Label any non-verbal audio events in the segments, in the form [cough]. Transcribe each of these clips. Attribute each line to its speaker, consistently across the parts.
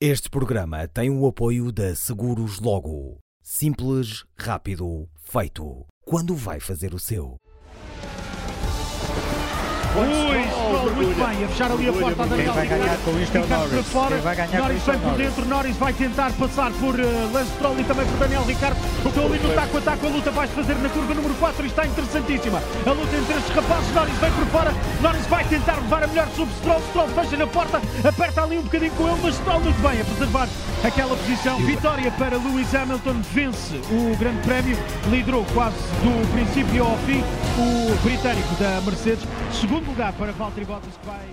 Speaker 1: Este programa tem o apoio da Seguros Logo. Simples, rápido, feito. Quando vai fazer o seu?
Speaker 2: Ui, Stroll muito bem, a fechar ali a porta da
Speaker 3: Quem vai ganhar com isto é o Norris.
Speaker 2: fora.
Speaker 3: Quem vai ganhar com
Speaker 2: Norris
Speaker 3: é
Speaker 2: vem por dentro, Norris vai tentar passar por uh, Lance Stroll e também por Daniel Ricardo. Estou ali no taco a taco, a luta vai-se fazer na curva número 4 e está interessantíssima. A luta entre estes rapazes, Norris vem por fora, Norris vai tentar levar a melhor sobre Stroll, Stroll fecha na porta, aperta ali um bocadinho com ele, mas Stroll muito bem a preservar aquela posição. Vitória para Lewis Hamilton, vence o Grande Prémio, liderou quase do princípio ao fim o britânico da Mercedes. Segundo lugar para Valtteri Bottas que vai...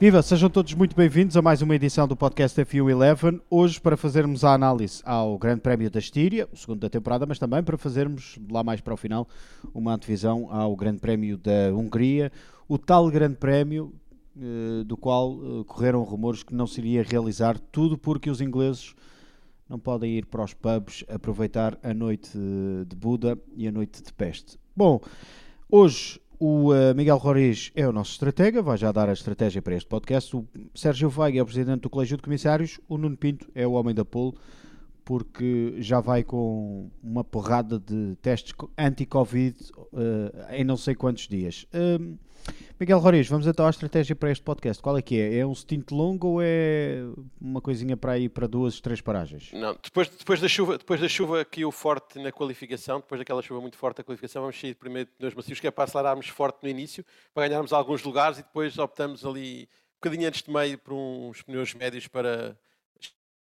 Speaker 3: Viva, sejam todos muito bem-vindos a mais uma edição do podcast F1 11. Hoje para fazermos a análise ao Grande Prémio da Estíria, o segundo da temporada, mas também para fazermos lá mais para o final uma antevisão ao Grande Prémio da Hungria, o tal Grande Prémio eh, do qual eh, correram rumores que não se iria realizar, tudo porque os ingleses não podem ir para os pubs aproveitar a noite de Buda e a noite de Peste. Bom, hoje o eh, Miguel Roriz é o nosso estratega, vai já dar a estratégia para este podcast. O Sérgio Veiga é o presidente do Colégio de Comissários. O Nuno Pinto é o homem da pole, porque já vai com uma porrada de testes co- anti-Covid eh, em não sei quantos dias. Hum, Miguel Roriz, vamos então à estratégia para este podcast. Qual é que é? É um stint longo ou é uma coisinha para ir para duas, três paragens?
Speaker 4: Não, depois, depois, da chuva, depois da chuva que caiu forte na qualificação, depois daquela chuva muito forte na qualificação, vamos sair primeiro dois macios, que é para acelerarmos forte no início, para ganharmos alguns lugares e depois optamos ali um bocadinho antes de meio por uns pneus médios para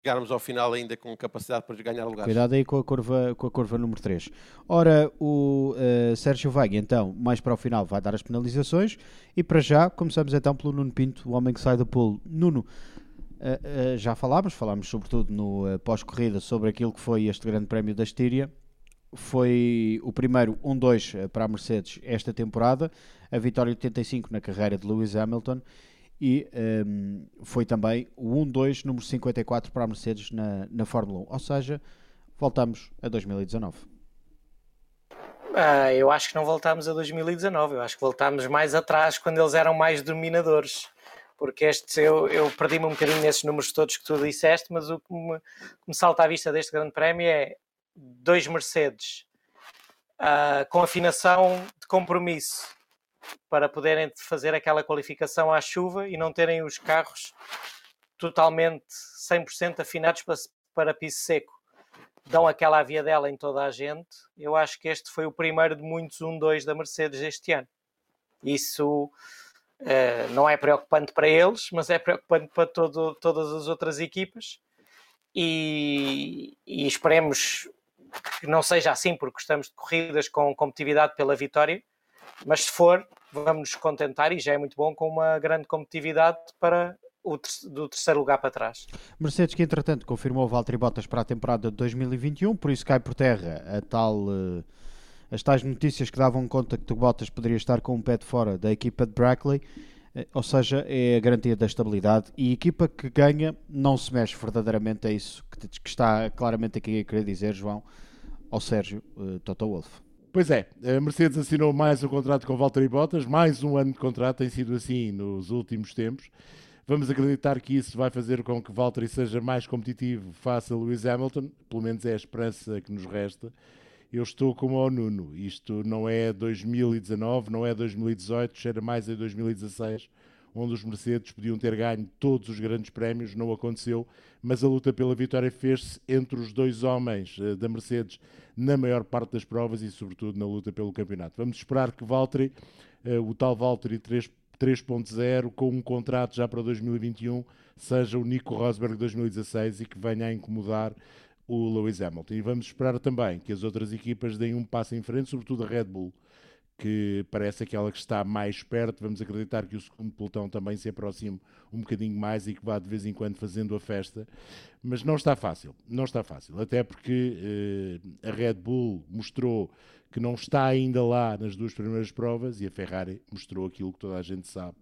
Speaker 4: chegarmos ao final ainda com capacidade para ganhar lugares.
Speaker 3: Cuidado aí com a curva, com a curva número 3. Ora, o eh, Sérgio Veiga, então, mais para o final, vai dar as penalizações. E para já, começamos então pelo Nuno Pinto, o homem que sai da pole. Nuno, eh, eh, já falámos, falámos sobretudo no pós-corrida sobre aquilo que foi este Grande Prémio da Estíria. Foi o primeiro 1-2 eh, para a Mercedes esta temporada, a vitória 85 na carreira de Lewis Hamilton. E ehm, foi também o 1-2, número 54 para a Mercedes na, na Fórmula 1. Ou seja, voltamos a 2019.
Speaker 5: Ah, eu acho que não voltámos a 2019, eu acho que voltámos mais atrás quando eles eram mais dominadores. Porque este, eu, eu perdi-me um bocadinho nesses números todos que tu disseste, mas o que me, que me salta à vista deste Grande Prémio é dois Mercedes ah, com afinação de compromisso para poderem fazer aquela qualificação à chuva e não terem os carros totalmente 100% afinados para, para piso seco dão aquela via dela em toda a gente. Eu acho que este foi o primeiro de muitos 1-2 da Mercedes este ano. Isso eh, não é preocupante para eles, mas é preocupante para todo- todas as outras equipas. E, e esperemos que não seja assim, porque gostamos de corridas com competitividade pela vitória. Mas se for, vamos nos contentar e já é muito bom com uma grande competitividade para o ter- do terceiro lugar para trás.
Speaker 3: Mercedes que entretanto confirmou Valtteri Bottas para a temporada de 2021, por isso cai por terra a tal, eh, as tais notícias que davam conta que o Bottas poderia estar com um pé de fora da equipa de Brackley, eh, ou seja, é a garantia da estabilidade e a equipa que ganha não se mexe verdadeiramente, é isso que, está claramente aqui a querer dizer, João, ao Sérgio eh, Toto Wolff.
Speaker 6: Pois é, a Mercedes assinou mais um contrato com Valtteri Bottas, mais um ano de contrato, tem sido assim nos últimos tempos. Vamos acreditar que isso vai fazer com que Valtteri seja mais competitivo face a Lewis Hamilton, pelo menos é a esperança que nos resta. Eu estou como ao Nuno, isto não é 2019, não é 2018, cheira mais a 2016, onde os Mercedes podiam ter ganho todos os grandes prémios, não aconteceu, mas a luta pela vitória fez-se entre os dois homens eh, da Mercedes na maior parte das provas e, sobretudo, na luta pelo campeonato. Vamos esperar que Valtteri, eh, o tal Valtteri 3 3.0, com um contrato já para 2021, seja o Nico Rosberg 2016 e que venha a incomodar o Lewis Hamilton. E vamos esperar também que as outras equipas deem um passo em frente, sobretudo a Red Bull, que parece aquela que está mais perto. Vamos acreditar que o segundo pelotão também se aproxime um bocadinho mais e que vá de vez em quando fazendo a festa. Mas não está fácil, não está fácil. Até porque eh, a Red Bull mostrou que não está ainda lá nas duas primeiras provas e a Ferrari mostrou aquilo que toda a gente sabe.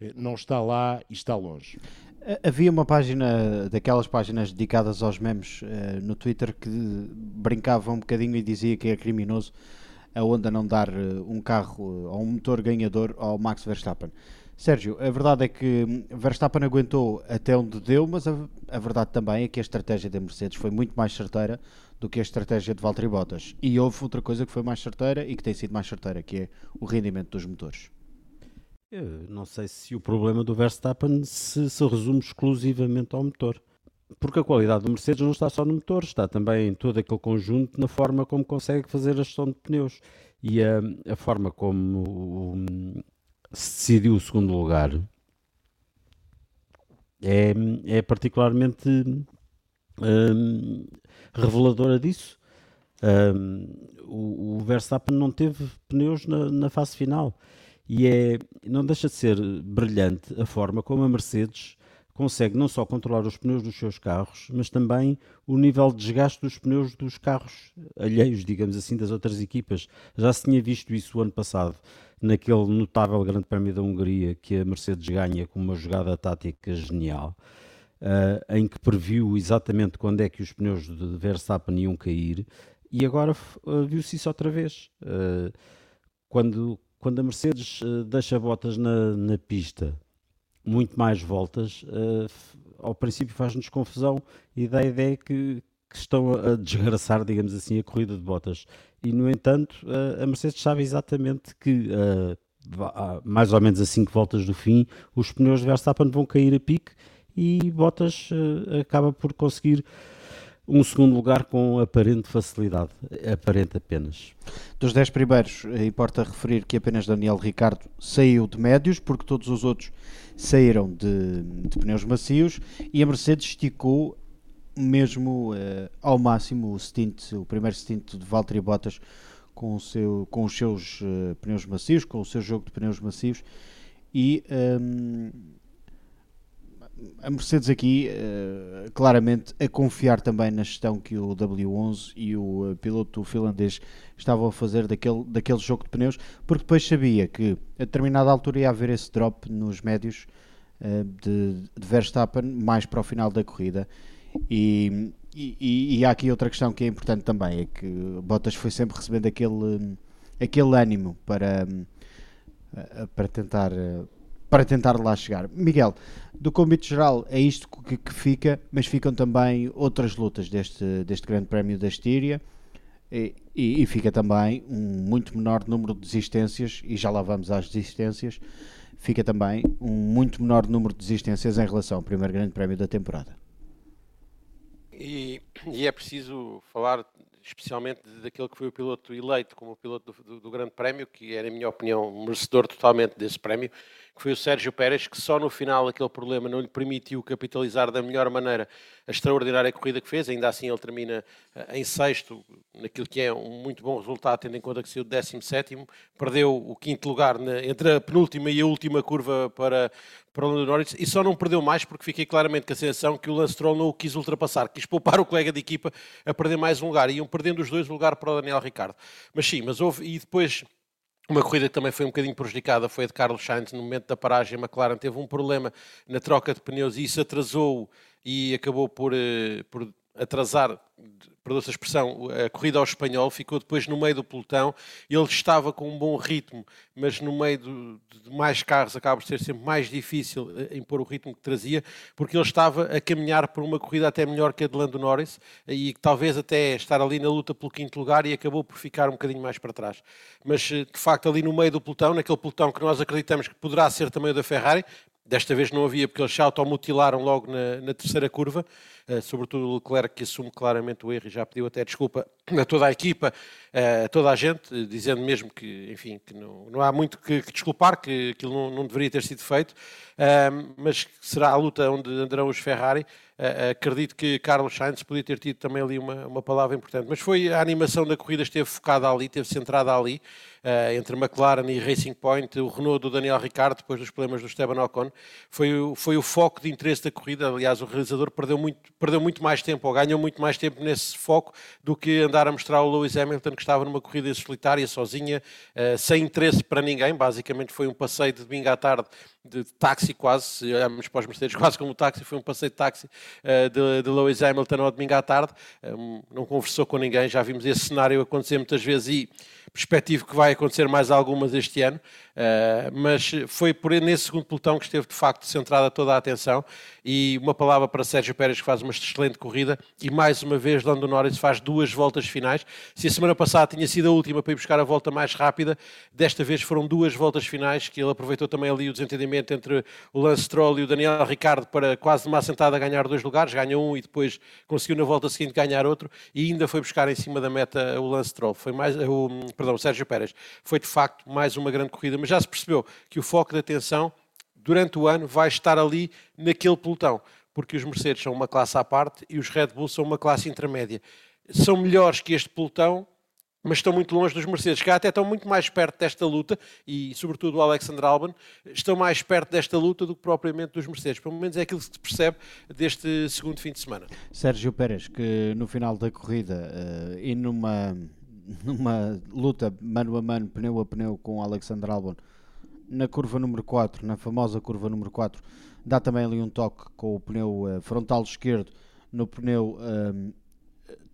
Speaker 6: Eh, não está lá e está longe.
Speaker 3: Ha- Havia uma página, daquelas páginas dedicadas aos memes eh, no Twitter, que brincava um bocadinho e dizia que é criminoso a Honda não dar eh, um carro eh, ou um motor ganhador ao Max Verstappen. Sérgio, a verdade é que Verstappen aguentou até onde deu, mas a, a, verdade também é que a estratégia da Mercedes foi muito mais certeira do que a estratégia de Valtteri Bottas. E houve outra coisa que foi mais certeira e que tem sido mais certeira, que é o rendimento dos motores.
Speaker 7: Eu não sei se o problema do Verstappen se, se resume exclusivamente ao motor. Porque a qualidade do Mercedes não está só no motor, está também em todo aquele conjunto na forma como consegue fazer a gestão de pneus. E a, a forma como se decidiu o segundo lugar é, é particularmente um, reveladora disso. Um, o, o, Verstappen não teve pneus na, na, fase final e é, não deixa de ser brilhante a forma como a Mercedes consegue não só controlar os pneus dos seus carros, mas também o nível de desgaste dos pneus dos carros alheios, digamos assim, das outras equipas. Já se tinha visto isso o ano passado, naquele notável Grande Prémio da Hungria que a Mercedes ganha com uma jogada tática genial, uh, em que previu exatamente quando é que os pneus de Verstappen iam cair, e agora uh, viu-se isso outra vez. Uh, quando, quando a Mercedes deixa botas na, na pista muito mais voltas, uh, ao princípio faz-nos confusão e dá a ideia que, que, estão a desgraçar, digamos assim, a corrida de botas. E, no entanto, uh, a Mercedes sabe exatamente que, uh, mais ou menos a 5 voltas do fim, os pneus de Verstappen vão cair a pique e Bottas acaba por conseguir um segundo lugar com aparente facilidade, aparente apenas.
Speaker 3: Dos 10 primeiros, importa referir que apenas Daniel Ricardo saiu de médios, porque todos os outros saíram de, de pneus macios e a Mercedes esticou mesmo uh, ao máximo o stint, o primeiro stint de Valtteri Bottas com, o seu, com os seus uh, pneus macios, com o seu jogo de pneus macios e um, ehm, a Mercedes aqui uh, claramente a confiar também na gestão que o W11 e o uh, piloto finlandês estavam a fazer daquele, daquele jogo de pneus, porque depois sabia que a determinada altura ia haver esse drop nos médios uh, de, de, Verstappen mais para o final da corrida. E, e, e, há aqui outra questão que é importante também, é que Bottas foi sempre recebendo aquele, aquele ânimo para, para tentar para tentar lá chegar. Miguel, do convite geral é isto que, que, fica, mas ficam também outras lutas deste, deste Grande Prémio da Estíria e, e, e, fica também um muito menor número de desistências, e já lá vamos às desistências, fica também um muito menor número de desistências em relação ao primeiro Grande Prémio da temporada.
Speaker 4: E, e é preciso falar especialmente daquele que foi o piloto eleito como o piloto do, do, do Grande Prémio, que era, na minha opinião, merecedor totalmente desse prémio, que foi o Sérgio Pérez, que só no final aquele problema não lhe permitiu capitalizar da melhor maneira a extraordinária corrida que fez. Ainda assim, ele termina eh, em sexto, naquilo que é um muito bom resultado, tendo em conta que saiu de 17, perdeu o quinto lugar na, entre a penúltima e a última curva para, para o Lando Norris e só não perdeu mais porque fiquei claramente com a sensação que o Lance Stroll não o quis ultrapassar, quis poupar o colega de equipa a perder mais um lugar. Iam perdendo os dois lugar para o Daniel Ricardo. Mas sim, mas houve, e depois uma corrida que também foi um bocadinho prejudicada foi a de Carlos Sainz no momento da paragem. A McLaren teve um problema na troca de pneus e isso atrasou e acabou por, eh, por atrasar, perdoa-se a expressão, a corrida ao espanhol, ficou depois no meio do pelotão. Ele estava com um bom ritmo, mas no meio do, de mais carros acaba por ser sempre mais difícil eh, impor o ritmo que trazia, porque ele estava a caminhar por uma corrida até melhor que a de Lando Norris e talvez até estar ali na luta pelo quinto lugar e acabou por ficar um bocadinho mais para trás. Mas eh, de facto, ali no meio do pelotão, naquele pelotão que nós acreditamos que poderá ser também o da Ferrari, Desta vez não havia, porque eles se automutilaram logo na, na terceira curva, sobretudo o Leclerc, que assume claramente o erro e já pediu até desculpa a toda a equipa, a toda a gente, dizendo mesmo que, enfim, que não, não há muito que, que desculpar, que aquilo não, não, deveria ter sido feito, uh, mas será a luta onde andarão os Ferrari. Uh, acredito que Carlos Sainz podia ter tido também ali uma, uma palavra importante, mas foi a animação da corrida esteve focada ali, esteve centrada ali, entre McLaren e Racing Point, o Renault do Daniel Ricciardo, depois dos problemas do Esteban Ocon, foi o, foi o foco de interesse da corrida. Aliás, o realizador perdeu muito, perdeu muito mais tempo, ou ganhou muito mais tempo nesse foco, do que andar a mostrar o Lewis Hamilton, que estava numa corrida solitária, sozinha, uh, sem interesse para ninguém. Basicamente, foi um passeio de domingo à tarde de táxi quase, se olharmos para os Mercedes, [laughs] quase como táxi, foi um passeio de táxi uh, de, de Lewis Hamilton ao domingo à tarde, um, não conversou com ninguém, já vimos esse cenário acontecer muitas vezes e perspectivo que vai acontecer mais algumas este ano, uh, mas foi por nesse segundo pelotão que esteve de facto centrada toda a atenção. E uma palavra para Sérgio Pérez que faz uma excelente corrida e mais uma vez Lando Norris faz duas voltas finais, se a semana passada tinha sido a última para ir buscar a volta mais rápida, desta vez foram duas voltas finais que ele aproveitou também ali o desentendimento entre o Lance Stroll e o Daniel Ricardo para quase uma assentada ganhar dois lugares, ganha um e depois conseguiu na volta seguinte ganhar outro e ainda foi buscar em cima da meta o Lance Stroll, foi mais o perdão, o Sérgio Pérez. Foi de facto mais uma grande corrida, mas já se percebeu que o foco de atenção durante o ano vai estar ali naquele pelotão, porque os Mercedes são uma classe à parte e os Red Bull são uma classe intermédia. São melhores que este pelotão, mas estão muito longe dos Mercedes, que até estão muito mais perto desta luta, e sobretudo o Alexander Albon, estão mais perto desta luta do que propriamente dos Mercedes. Pelo menos é aquilo que se percebe deste segundo fim de semana.
Speaker 3: Sérgio Pérez, que no final da corrida uh, e numa numa luta mano a mano, pneu a pneu com o Alexander Albon na curva número 4, na famosa curva número 4, dá também ali um toque com o pneu uh, frontal esquerdo no pneu um,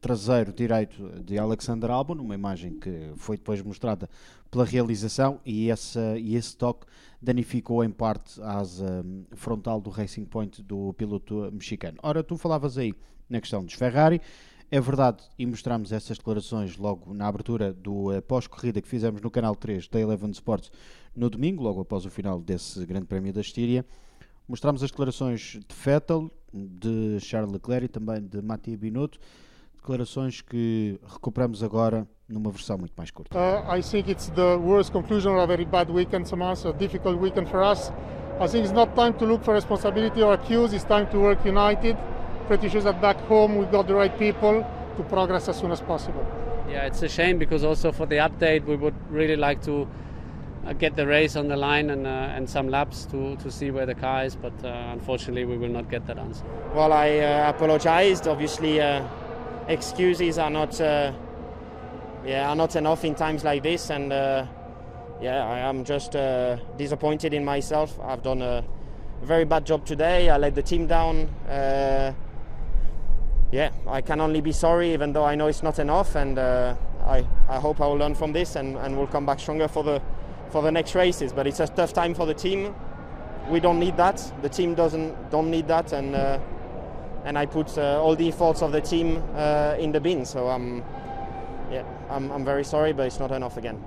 Speaker 3: traseiro direito de Alexander Albon, uma imagem que foi depois mostrada pela realização e, essa, e esse toque danificou em parte a asa um, frontal do Racing Point do piloto mexicano. Ora, tu falavas aí na questão dos Ferrari, é verdade, e mostramos essas declarações logo na abertura do uh, pós-corrida que fizemos no canal 3 da Eleven Sports no domingo, logo após o final desse Grande Prémio da Estíria. Mostramos as declarações de Vettel, de Charles Leclerc e também de Mattia Binotto, declarações que recuperamos agora numa versão muito mais curta.
Speaker 8: Uh, I think it's the worst conclusion of a very bad weekend, Samas, a difficult weekend for us. I think it's not time to look for responsibility or accuse, it's time to work united. pretty sure that back home we've got the right people to progress as soon as possible.
Speaker 9: Yeah, it's a shame because also for the update we would really like to uh, get the race on the line and, uh, and some laps to, to see where the car is, but uh, unfortunately we will not get that answer.
Speaker 10: Well, I uh, apologized. Obviously, uh, excuses are not uh, yeah are not enough in times like this, and yeah, I am just disappointed in myself. I've done a very bad job today. I let the team down yeah, I can only be sorry, even though I know it's not enough, and uh, I, I hope I will learn from this and, and we'll come back stronger for the for the next races. But it's a tough time for the team. We don't need that. The team doesn't don't need that, and uh, and I put uh, all the efforts of the team uh, in the bin. So I'm yeah, I'm, I'm very sorry, but it's not enough again.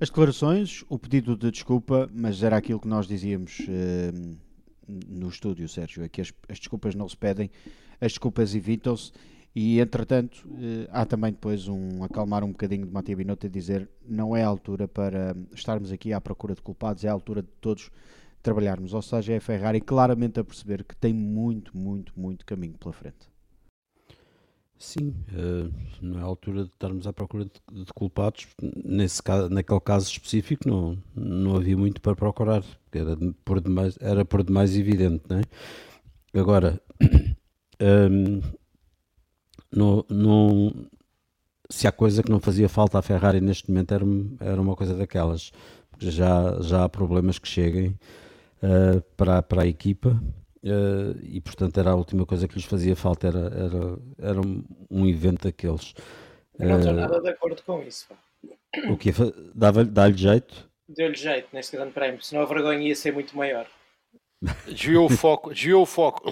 Speaker 3: As declarações, o pedido de desculpa, mas era aquilo que nós dizíamos uh, no estúdio, Sérgio, é que as, as desculpas não se pedem, as desculpas evitam-se e entretanto eh, há também depois um acalmar um bocadinho de Matia Binotto a dizer não é a altura para estarmos aqui à procura de culpados, é a altura de todos trabalharmos, ou seja, é a Ferrari claramente a perceber que tem muito, muito, muito caminho pela frente.
Speaker 7: Sim, uh, não é a altura de estarmos à procura de, de, culpados. Nesse caso, naquele caso específico, não, não havia muito para procurar, era por demais, era por demais evidente. Não é? Agora, [coughs] um, não, se há coisa que não fazia falta à Ferrari neste momento era, era uma coisa daquelas, já, já há problemas que cheguem uh, para, para a equipa Uh, e portanto era a última coisa que lhes fazia falta, era, era, era um, um evento daqueles.
Speaker 5: Eu não estou uh, nada de acordo com isso.
Speaker 7: O que dá-lhe jeito?
Speaker 5: Deu-lhe jeito neste grande prémio, senão a vergonha ia ser muito maior.
Speaker 4: Desviou o foco, desviou o foco.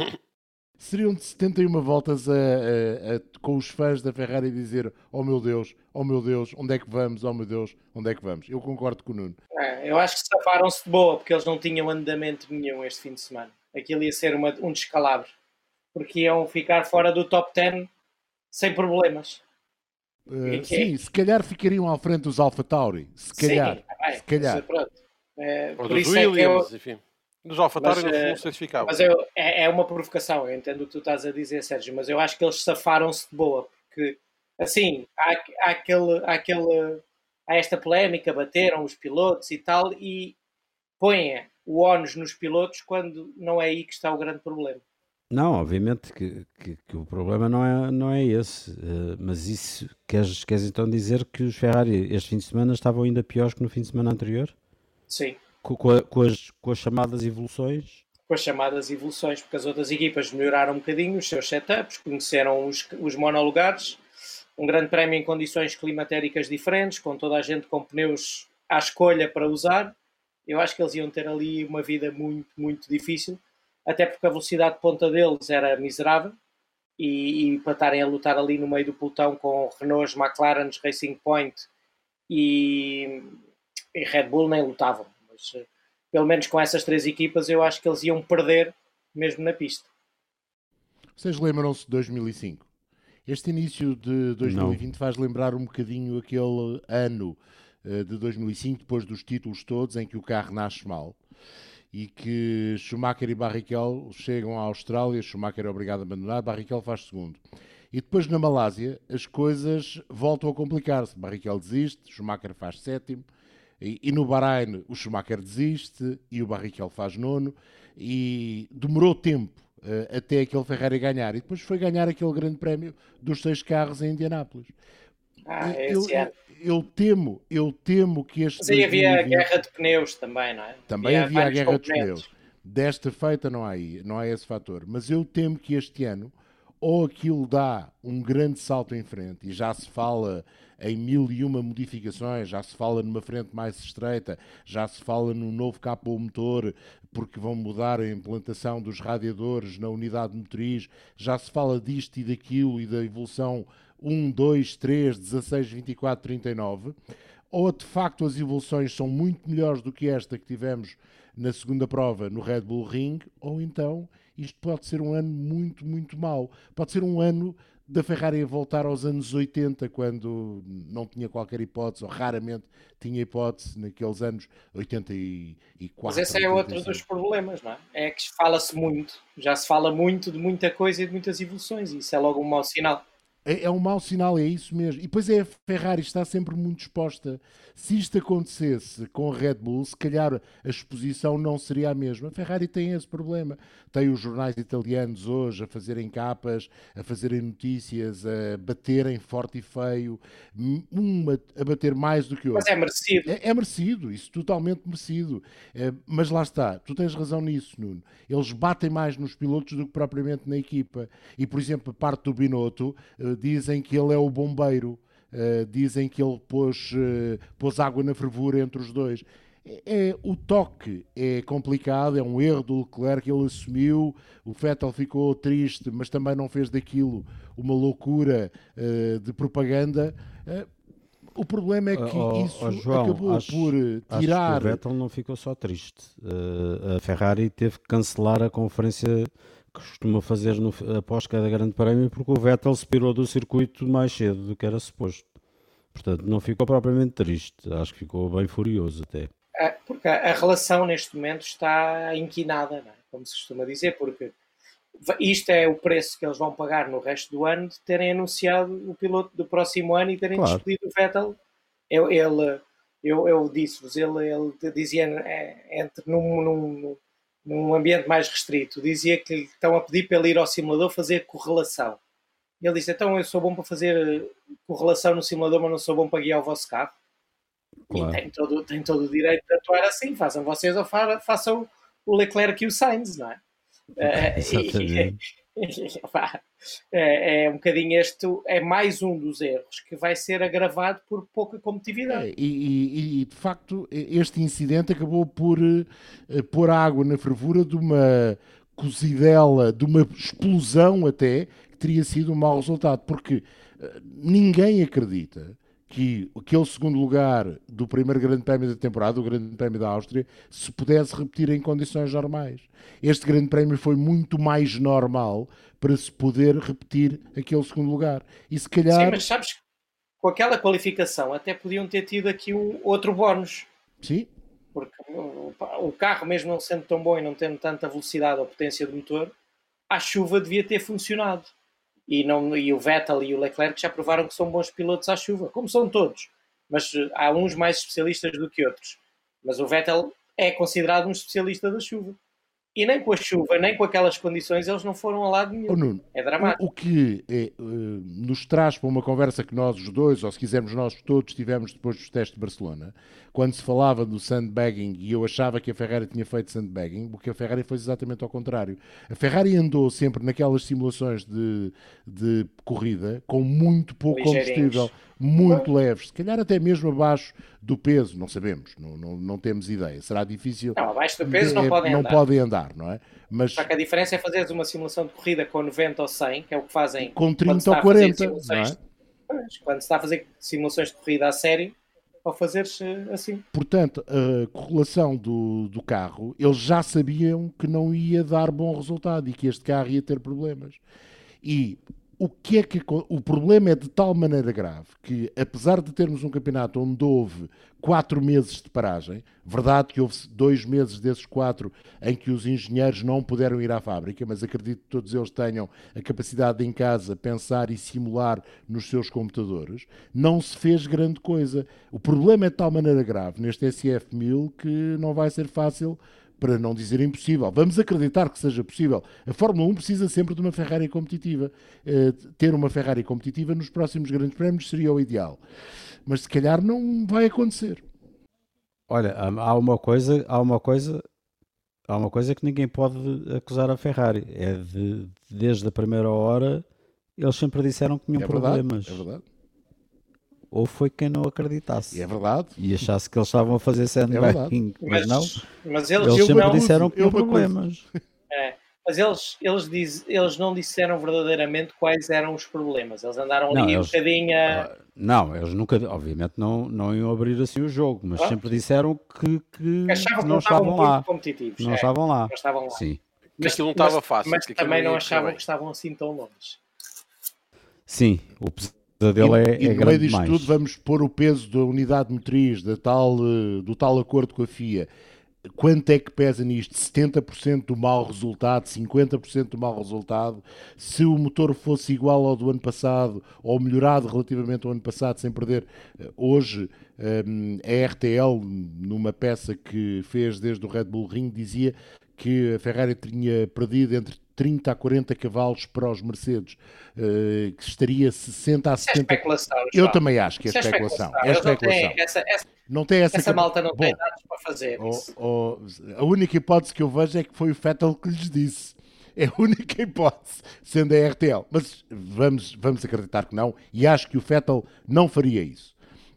Speaker 6: Seriam de 71 voltas a, a, a, com os fãs da Ferrari dizer oh meu Deus, oh meu Deus, onde é que vamos, oh meu Deus, onde é que vamos? Eu concordo com o Nuno.
Speaker 5: É, eu acho que safaram-se de boa, porque eles não tinham andamento nenhum este fim de semana aquilo ia ser uma, um descalabro, porque iam ficar fora do top 10 sem problemas.
Speaker 6: Uh, sim, se calhar ficariam à frente dos Alpha Tauri. Se calhar. Sim, é, se calhar.
Speaker 5: Pronto. É,
Speaker 4: por isso Williams, é que eu, enfim. Nos não, não sei se ficava.
Speaker 5: Mas eu, é, é uma provocação, eu entendo o que tu estás a dizer, Sérgio, mas eu acho que eles safaram-se de boa, porque assim, há, há, aquele, há, aquele, há esta polémica, bateram os pilotos e tal, e põem o ónus nos pilotos quando não é aí que está o grande problema.
Speaker 7: Não, obviamente que, que, que o problema não é, não é esse, uh, mas isso queres, queres então dizer que os Ferrari este fim de semana estavam ainda piores que no fim de semana anterior?
Speaker 5: Sim.
Speaker 7: Com, com as, com as chamadas evoluções.
Speaker 5: com as chamadas evoluções, porque as outras equipas melhoraram um bocadinho os seus setups, conheceram os, os monolugares, um grande prémio em condições climatéricas diferentes, com toda a gente com pneus à escolha para usar. Eu acho que eles iam ter ali uma vida muito, muito difícil, até porque a velocidade de ponta deles era miserável. E, e para estarem a lutar ali no meio do pelotão com Renaults, McLarens, Racing Point e, e Red Bull nem lutavam. Mas, eh, pelo menos com essas três equipas, eu acho que eles iam perder mesmo na pista.
Speaker 6: Vocês lembram-se de 2005? Este início de 2020 faz lembrar um bocadinho aquele ano eh, de 2005, depois dos títulos todos, em que o carro nasce mal e que Schumacher e Barrichello chegam à Austrália, Schumacher é obrigado a abandonar, Barrichello faz segundo. E depois na Malásia as coisas voltam a complicar-se. Barrichello desiste, Schumacher faz sétimo, e, e no Bahrein o Schumacher desiste e o Barrichello faz nono, e demorou tempo eh, até aquele Ferrari ganhar. E depois foi ganhar aquele grande prémio dos seis carros em Indianápolis.
Speaker 5: Ah,
Speaker 6: eu,
Speaker 5: esse ano.
Speaker 6: eu temo, eu temo que este
Speaker 5: Mas aí havia
Speaker 6: 2020
Speaker 5: guerra de pneus também, não é?
Speaker 6: também havia a
Speaker 5: vários
Speaker 6: guerra dos
Speaker 5: componentes.
Speaker 6: pneus. Desta feita não há, aí- não há esse fator. Mas eu temo que este ano ou aquilo dá um grande salto em frente e já se fala em mil e uma modificações, já se fala numa frente mais estreita, já se fala num novo capô motor porque vão mudar a implantação dos radiadores na unidade motriz, já se fala disto e daquilo e da evolução 1, 2, 3, 16, 24, 39 ou de facto as evoluções são muito melhores do que esta que tivemos na segunda prova no Red Bull Ring, ou então isto pode ser um ano muito, muito mau. Pode ser um ano da Ferrari a voltar aos anos 80, quando não tinha qualquer hipótese, ou raramente tinha hipótese, naqueles anos 84.
Speaker 5: Mas esse é outro
Speaker 6: 85.
Speaker 5: dos problemas, não é? É que fala-se muito, já se fala muito de muita coisa e de muitas evoluções, e isso é logo um mau sinal.
Speaker 6: É, é um mau sinal, é isso mesmo. E depois é a Ferrari está sempre muito exposta. Se isto acontecesse com a Red Bull, se calhar a exposição não seria a mesma. A Ferrari tem esse problema. Tem os jornais italianos hoje a fazerem capas, a fazerem notícias, a baterem forte e feio, um a- bater mais do que o
Speaker 5: Mas é merecido.
Speaker 6: É, é merecido, isso totalmente merecido. É, mas lá está, tu tens razão nisso, Nuno. Eles batem mais nos pilotos do que propriamente na equipa. E, por exemplo, a parte do Binotto, eh, dizem que ele é o bombeiro, eh, dizem que ele pôs, eh, pôs água na fervura entre os dois. É, é- o toque é complicado, é um erro do Leclerc, ele assumiu, o Vettel ficou triste, mas também não fez daquilo uma loucura eh, de propaganda. Eh, o problema é que
Speaker 7: Oh,
Speaker 6: isso
Speaker 7: oh, João,
Speaker 6: acabou
Speaker 7: acho-
Speaker 6: por eh,
Speaker 7: Acho
Speaker 6: tirar.
Speaker 7: que o Vettel não ficou só triste. Eh, a Ferrari teve que cancelar a conferência costuma fazer no, após cada grande prémio porque o Vettel se pirou do circuito mais cedo do que era suposto. Portanto, não ficou propriamente triste. Acho que ficou bem furioso até.
Speaker 5: Ah, Porque a relação neste momento está inquinada, é? como se costuma dizer, porque isto é o preço que eles vão pagar no resto do ano de terem anunciado o piloto do próximo ano e terem
Speaker 7: Claro.
Speaker 5: despedido o Vettel. Eu, ele, eu, eu disse-vos, ele, ele dizia é, entre num, num, num ambiente mais restrito, dizia que lhe estão a pedir para ele ir ao simulador fazer correlação. E ele disse: Então eu sou bom para fazer eh, correlação no simulador, mas não sou bom para guiar o vosso carro.
Speaker 7: Claro.
Speaker 5: E tem todo, tem todo o direito de atuar assim. Façam vocês ou fa- façam o Leclerc e o Sainz, não é? [laughs] Eh,
Speaker 7: Exatamente.
Speaker 5: e- [laughs] [laughs] é, é um bocadinho este, é mais um dos erros que vai ser agravado por pouca competitividade.
Speaker 6: É, e, e- de facto este incidente acabou por eh, pôr água na fervura de uma cozidela, de uma explosão até, que teria sido um mau resultado, porque eh, ninguém acredita que aquele segundo lugar do primeiro grande prémio da temporada, o grande prémio da Áustria, se pudesse repetir em condições normais. Este grande prémio foi muito mais normal para se poder repetir aquele segundo lugar. E se calhar...
Speaker 5: Sim, mas sabes, que com aquela qualificação até podiam ter tido aqui um outro bónus.
Speaker 6: Sim,
Speaker 5: porque o, o carro, mesmo não sendo tão bom e não tendo tanta velocidade ou potência do motor, a chuva devia ter funcionado. E, não, e o Vettel e o Leclerc já provaram que são bons pilotos à chuva, como são todos. Mas eh, há uns mais especialistas do que outros. Mas o Vettel é considerado um especialista da chuva. E nem com a chuva, nem com aquelas condições, eles não foram a lado nenhum.
Speaker 6: Oh, Nuno,
Speaker 5: é dramático.
Speaker 6: O, o que é, uh, nos traz para uma conversa que nós os dois, ou se quisermos nós todos, tivemos depois dos testes de Barcelona, quando se falava do sandbagging e eu achava que a Ferrari tinha feito sandbagging, porque a Ferrari foi exatamente ao contrário. A Ferrari andou sempre naquelas simulações de, de corrida com muito pouco combustível, muito leves, se calhar até mesmo abaixo do peso, não sabemos, não, não, não temos ideia. Será difícil.
Speaker 5: Não, abaixo do peso de, não podem
Speaker 6: não
Speaker 5: andar.
Speaker 6: podem andar, não é?
Speaker 5: Mas... Só que a diferença é fazeres uma simulação de corrida com 90 ou 100, que é o que fazem
Speaker 6: com 30 ou 40, não é?
Speaker 5: Quando se está a fazer simulações de corrida a sério, ou fazeres assim.
Speaker 6: Portanto, a correlação do, do carro, eles já sabiam que não ia dar bom resultado e que este carro ia ter problemas. E o que é que o problema é de tal maneira grave que apesar de termos um campeonato onde houve quatro meses de paragem, verdade que houve dois meses desses quatro em que os engenheiros não puderam ir à fábrica, mas acredito que todos eles tenham a capacidade de em casa pensar e simular nos seus computadores, não se fez grande coisa. O problema é de tal maneira grave neste SF1000 que não vai ser fácil para não dizer impossível. Vamos acreditar que seja possível. A Fórmula 1 precisa sempre de uma Ferrari competitiva. Uh, ter uma Ferrari competitiva nos próximos grandes prémios seria o ideal. Mas se calhar não vai acontecer.
Speaker 7: Olha, há uma coisa, há uma coisa, há uma coisa que ninguém pode acusar a Ferrari. É de desde a primeira hora eles sempre disseram que tinham
Speaker 6: é
Speaker 7: problemas.
Speaker 6: Verdade, é verdade
Speaker 7: ou foi quem não acreditasse.
Speaker 6: E é verdade.
Speaker 7: E achasse que eles estavam a fazer sandbagging. É mas, mas não.
Speaker 5: Mas eles,
Speaker 7: eles sempre
Speaker 5: não,
Speaker 7: disseram que tinham problemas.
Speaker 5: É, mas eles, eles, diz, eles não disseram verdadeiramente quais eram os problemas. Eles andaram ali não, eles, um bocadinho a...
Speaker 7: uh, Não, eles nunca, obviamente, não, não iam abrir assim o jogo, mas ah. sempre disseram que, que,
Speaker 5: que
Speaker 7: não, estavam lá.
Speaker 5: Competitivos.
Speaker 7: Não, é, estavam lá.
Speaker 5: não estavam lá.
Speaker 7: Sim.
Speaker 4: Mas aquilo não estava fácil.
Speaker 5: Mas também não achavam que estavam assim tão longe.
Speaker 7: Sim, o dele é,
Speaker 6: e,
Speaker 7: é
Speaker 6: no meio disto tudo vamos pôr o peso da unidade motriz, da tal, eh, do tal acordo com a FIA. Quanto é que pesa nisto? 70% do mau resultado, 50% do mau resultado. Se o motor fosse igual ao do ano passado, ou melhorado relativamente ao ano passado, sem perder, eh, hoje eh, a RTL, numa peça que fez desde o Red Bull Ring, dizia que a Ferrari tinha perdido entre 30 a 40 cavalos para os Mercedes, uh, que estaria 60 a 70.
Speaker 5: É especulação,
Speaker 6: Eu também acho que é, é especulação. É especulação.
Speaker 5: Não essa, essa,
Speaker 6: não tem essa,
Speaker 5: essa malta não Bom, tem dados para fazer
Speaker 6: isso. Oh, oh, a única hipótese que eu vejo é que foi o Vettel que lhes disse. É a única hipótese, sendo a RTL. Mas vamos, vamos acreditar que não, e acho que o Vettel não faria isso.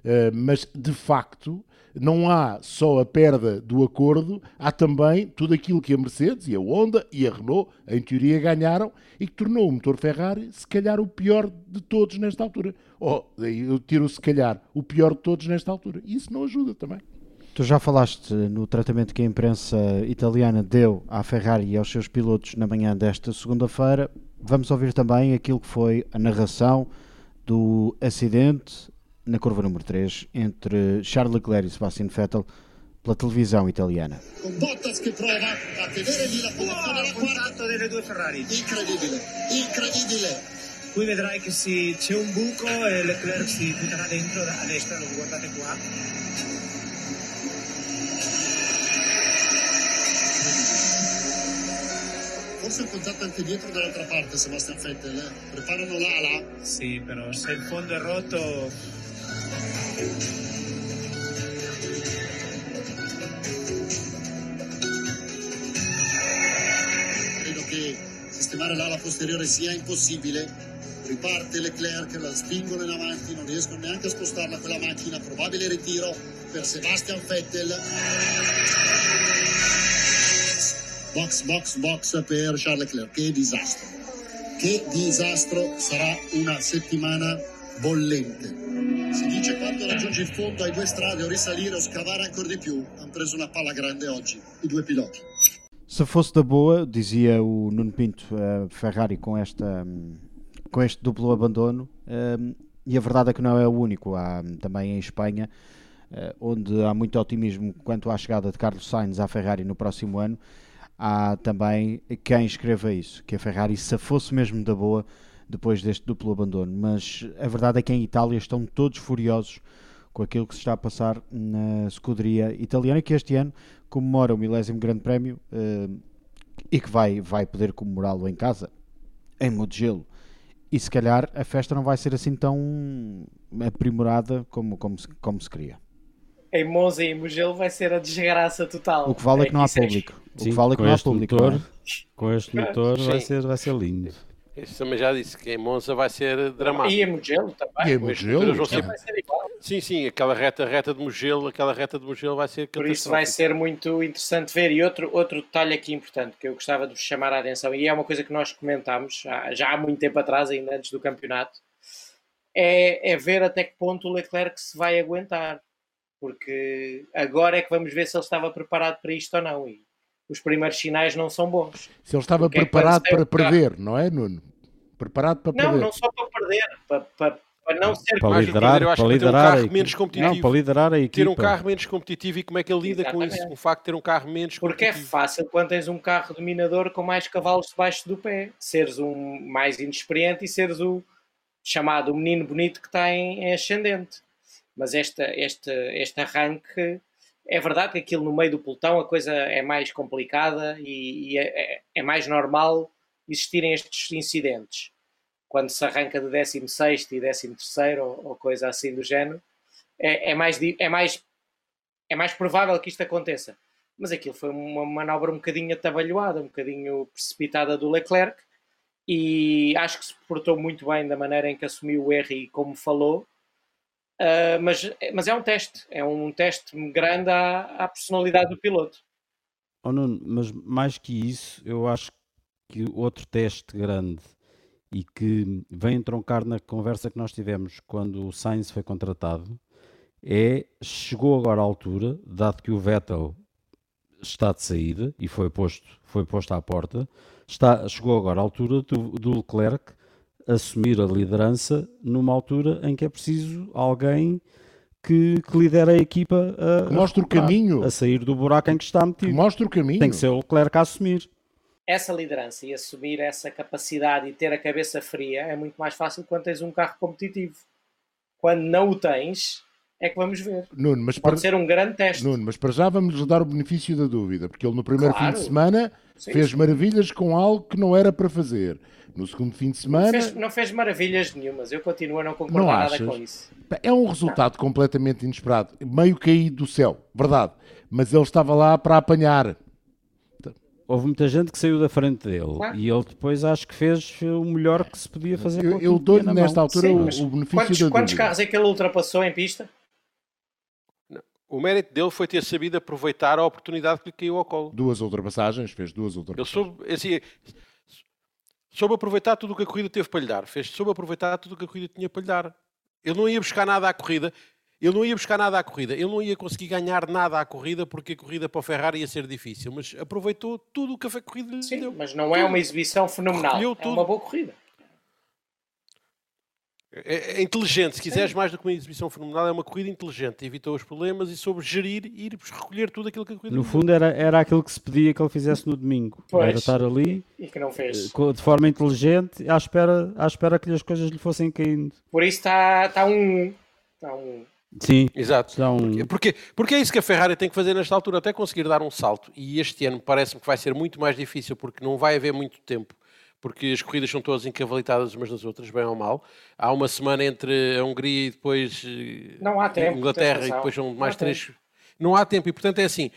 Speaker 6: Uh, mas, de facto, não há só a perda do acordo, há também tudo aquilo que a Mercedes e a Honda e a Renault, em teoria, ganharam e que tornou o motor Ferrari, se calhar, o pior de todos nesta altura. Ou, oh, eu tiro, se calhar, o pior de todos nesta altura. E isso não ajuda também.
Speaker 3: Tu já falaste no tratamento que a imprensa italiana deu à Ferrari e aos seus pilotos na manhã desta segunda-feira. Vamos ouvir também aquilo que foi a narração do acidente na curva número 3 entre Charles Leclerc e Sebastian Vettel pela televisão italiana.
Speaker 11: Con Bottas che prova a tenere lì la posizione alla quarta delle due Ferrari. Incredibile, incredibile. Qui vedrai che si, c'è un buco e Leclerc si butterà dentro a destra, lo guardate qua. Forse il contatto anche dietro dall'altra parte, Sebastian Vettel. Eh? Preparano l'ala. Sì, però se il fondo è rotto Credo che sistemare l'ala posteriore sia impossibile. Riparte Leclerc, la spingono in avanti, non riescono neanche a spostarla quella macchina. Probabile ritiro per Sebastian Vettel. Box, box, box per Charles Leclerc. Che disastro. Che disastro sarà una settimana bollente. Si dice quando raggiungi il fondo hai due strade, o risalire o scavare ancora di più. Hanno preso una palla grande oggi, i due piloti.
Speaker 3: Se fosse da boa, dizia o Nuno Pinto, uh, Ferrari com, esta, um, com este duplo abandono, um, e a verdade é que não é o único, há um, também em Espanha, uh, onde há muito otimismo quanto à chegada de Carlos Sainz à Ferrari no próximo ano, há também quem escreva isso, que a Ferrari, se fosse mesmo da boa, depois deste duplo abandono. Mas a verdade é que em Itália estão todos furiosos com aquilo que se está a passar na escuderia italiana, que este ano comemora o milésimo grande prémio, uh, e que vai, vai poder comemorá-lo em casa, em Mugello. E se calhar a festa não vai ser assim tão aprimorada como, como, se, como se queria.
Speaker 5: Em Monza e em Mugello vai ser a desgraça total.
Speaker 3: O que vale é que não há
Speaker 5: é-
Speaker 3: público. O
Speaker 7: Sim,
Speaker 3: que vale é que
Speaker 7: com
Speaker 3: não há
Speaker 7: este
Speaker 3: público.
Speaker 7: motor,
Speaker 3: não é?
Speaker 7: com este motor vai ser, vai ser lindo.
Speaker 4: Isso também já disse que em Monza vai ser dramático.
Speaker 5: E em Mugello também.
Speaker 6: E em Mugello,
Speaker 4: vão ser-
Speaker 5: Vai ser igual.
Speaker 4: Sim, sim, aquela reta, reta de Mugello, aquela reta de Mugello vai ser
Speaker 5: Por isso vai ser muito interessante ver. E outro, outro detalhe aqui importante que eu gostava de vos chamar a atenção, e é uma coisa que nós comentámos já, já há muito tempo atrás, ainda antes do campeonato, é, é ver até que ponto o Leclerc se vai aguentar. Porque agora é que vamos ver se ele estava preparado para isto ou não. E os primeiros sinais não são bons.
Speaker 6: Se ele estava
Speaker 5: Porque é
Speaker 6: preparado
Speaker 5: tem
Speaker 6: para perder, não é, Nuno? Preparado para
Speaker 5: Não,
Speaker 6: perder.
Speaker 5: não só para perder, para, para, para não ser
Speaker 7: Para
Speaker 4: mais do que
Speaker 7: liderar,
Speaker 4: eu acho
Speaker 7: para
Speaker 4: que ter um carro menos competitivo.
Speaker 7: Não, para liderar a equipa.
Speaker 4: ter um carro menos competitivo e como é que ele lida com isso,
Speaker 5: Exatamente.
Speaker 4: com o facto de ter um carro menos
Speaker 5: Porque é fácil quando tens um carro dominador com mais cavalos debaixo do pé. Seres um mais inexperiente e seres o chamado menino bonito que está em, em ascendente. Mas esta, este, este arranque, é verdade que aquilo no meio do pelotão a coisa é mais complicada e, e é, é- é mais normal existirem estes incidentes. Quando se arranca de 16 e 13 ou, ou coisa assim do género, é, é, mais, é, mais, é mais provável que isto aconteça mas aquilo foi uma manobra um bocadinho atabalhoada, um bocadinho precipitada do Leclerc e acho que se portou muito bem da maneira em que assumiu o erro e como falou. Ah, mas, mas é um teste, é um teste grande à, à personalidade do piloto.
Speaker 7: Oh, Nuno, mas mais que isso, eu acho que outro teste grande e que vem entroncar na conversa que nós tivemos quando o Sainz foi contratado é chegou agora à altura, dado que o Vettel está de saída e foi posto, foi posto à porta, está, chegou agora à altura do, do Leclerc assumir a liderança numa altura em que é preciso alguém que, que lidera a equipa a,
Speaker 6: Que mostre o caminho.
Speaker 7: a sair do buraco em que está
Speaker 6: Que
Speaker 7: metido.
Speaker 6: mostra o caminho.
Speaker 7: Tem que ser o Leclerc a assumir.
Speaker 5: Essa liderança e assumir essa capacidade e ter a cabeça fria é muito mais fácil quando tens um carro competitivo. Quando não o tens, é que vamos ver.
Speaker 6: Nuno, mas
Speaker 5: Pode
Speaker 6: para,
Speaker 5: ser um grande teste.
Speaker 6: Nuno, mas para já vamos lhe dar o benefício da dúvida, porque ele no primeiro
Speaker 5: Claro.
Speaker 6: fim de semana
Speaker 5: Sim,
Speaker 6: fez
Speaker 5: sim.
Speaker 6: maravilhas com algo que não era para fazer. No segundo fim de semana
Speaker 5: Fez- não fez maravilhas nenhumas. Eu continuo a não
Speaker 6: Não
Speaker 5: concordar nada
Speaker 6: achas?
Speaker 5: com isso.
Speaker 6: é um resultado completamente inesperado, meio caído do céu, verdade. Mas ele estava lá para apanhar.
Speaker 7: Houve muita gente que saiu da frente dele
Speaker 5: Claro.
Speaker 7: e ele depois acho que fez o melhor que se podia fazer. com
Speaker 6: Eu, eu dou-lhe nesta
Speaker 7: mão.
Speaker 6: altura
Speaker 5: Sim,
Speaker 6: o, o benefício
Speaker 5: Quantos,
Speaker 6: da
Speaker 5: quantos carros é que ele ultrapassou em pista?
Speaker 4: O mérito dele foi ter sabido aproveitar a oportunidade que lhe caiu ao colo.
Speaker 6: Duas ultrapassagens, fez duas
Speaker 4: Ele
Speaker 6: ultrapassagens.
Speaker 4: soube, assim, soube aproveitar tudo o que a corrida teve para lhe dar. Fez, soube aproveitar tudo o que a corrida tinha para lhe dar. Ele não ia buscar nada à corrida. Ele não ia buscar nada à corrida. Ele não ia conseguir ganhar nada à corrida porque a corrida para o Ferrari ia ser difícil. Mas aproveitou tudo o que a corrida lhe
Speaker 5: Sim,
Speaker 4: deu.
Speaker 5: mas não é uma exibição fenomenal.
Speaker 4: Recolheu
Speaker 5: É
Speaker 4: tudo.
Speaker 5: uma boa corrida.
Speaker 4: É, é inteligente. Se quiseres mais do que uma exibição fenomenal, é uma corrida inteligente. Evitou os problemas e soube gerir e ir recolher tudo aquilo que a corrida
Speaker 7: No fundo era, era aquilo que se pedia que ele fizesse no domingo.
Speaker 5: Pois.
Speaker 7: Era estar ali
Speaker 5: E que não fez.
Speaker 7: eh, de forma inteligente à espera, à espera que as coisas lhe fossem caindo.
Speaker 5: Por isso está está um. Está um.
Speaker 7: Sim,
Speaker 4: Exato.
Speaker 7: está um,
Speaker 4: Porque, porque é isso que a Ferrari tem que fazer nesta altura, até conseguir dar um salto. E este ano parece-me que vai ser muito mais difícil, porque não vai haver muito tempo, porque as corridas são todas encavalitadas umas nas outras, bem ou mal. Há uma semana entre a Hungria e depois eh,
Speaker 5: Não há tempo,
Speaker 4: Inglaterra, e depois são
Speaker 5: Não
Speaker 4: mais
Speaker 5: há
Speaker 4: três. Não há tempo, e portanto é assim.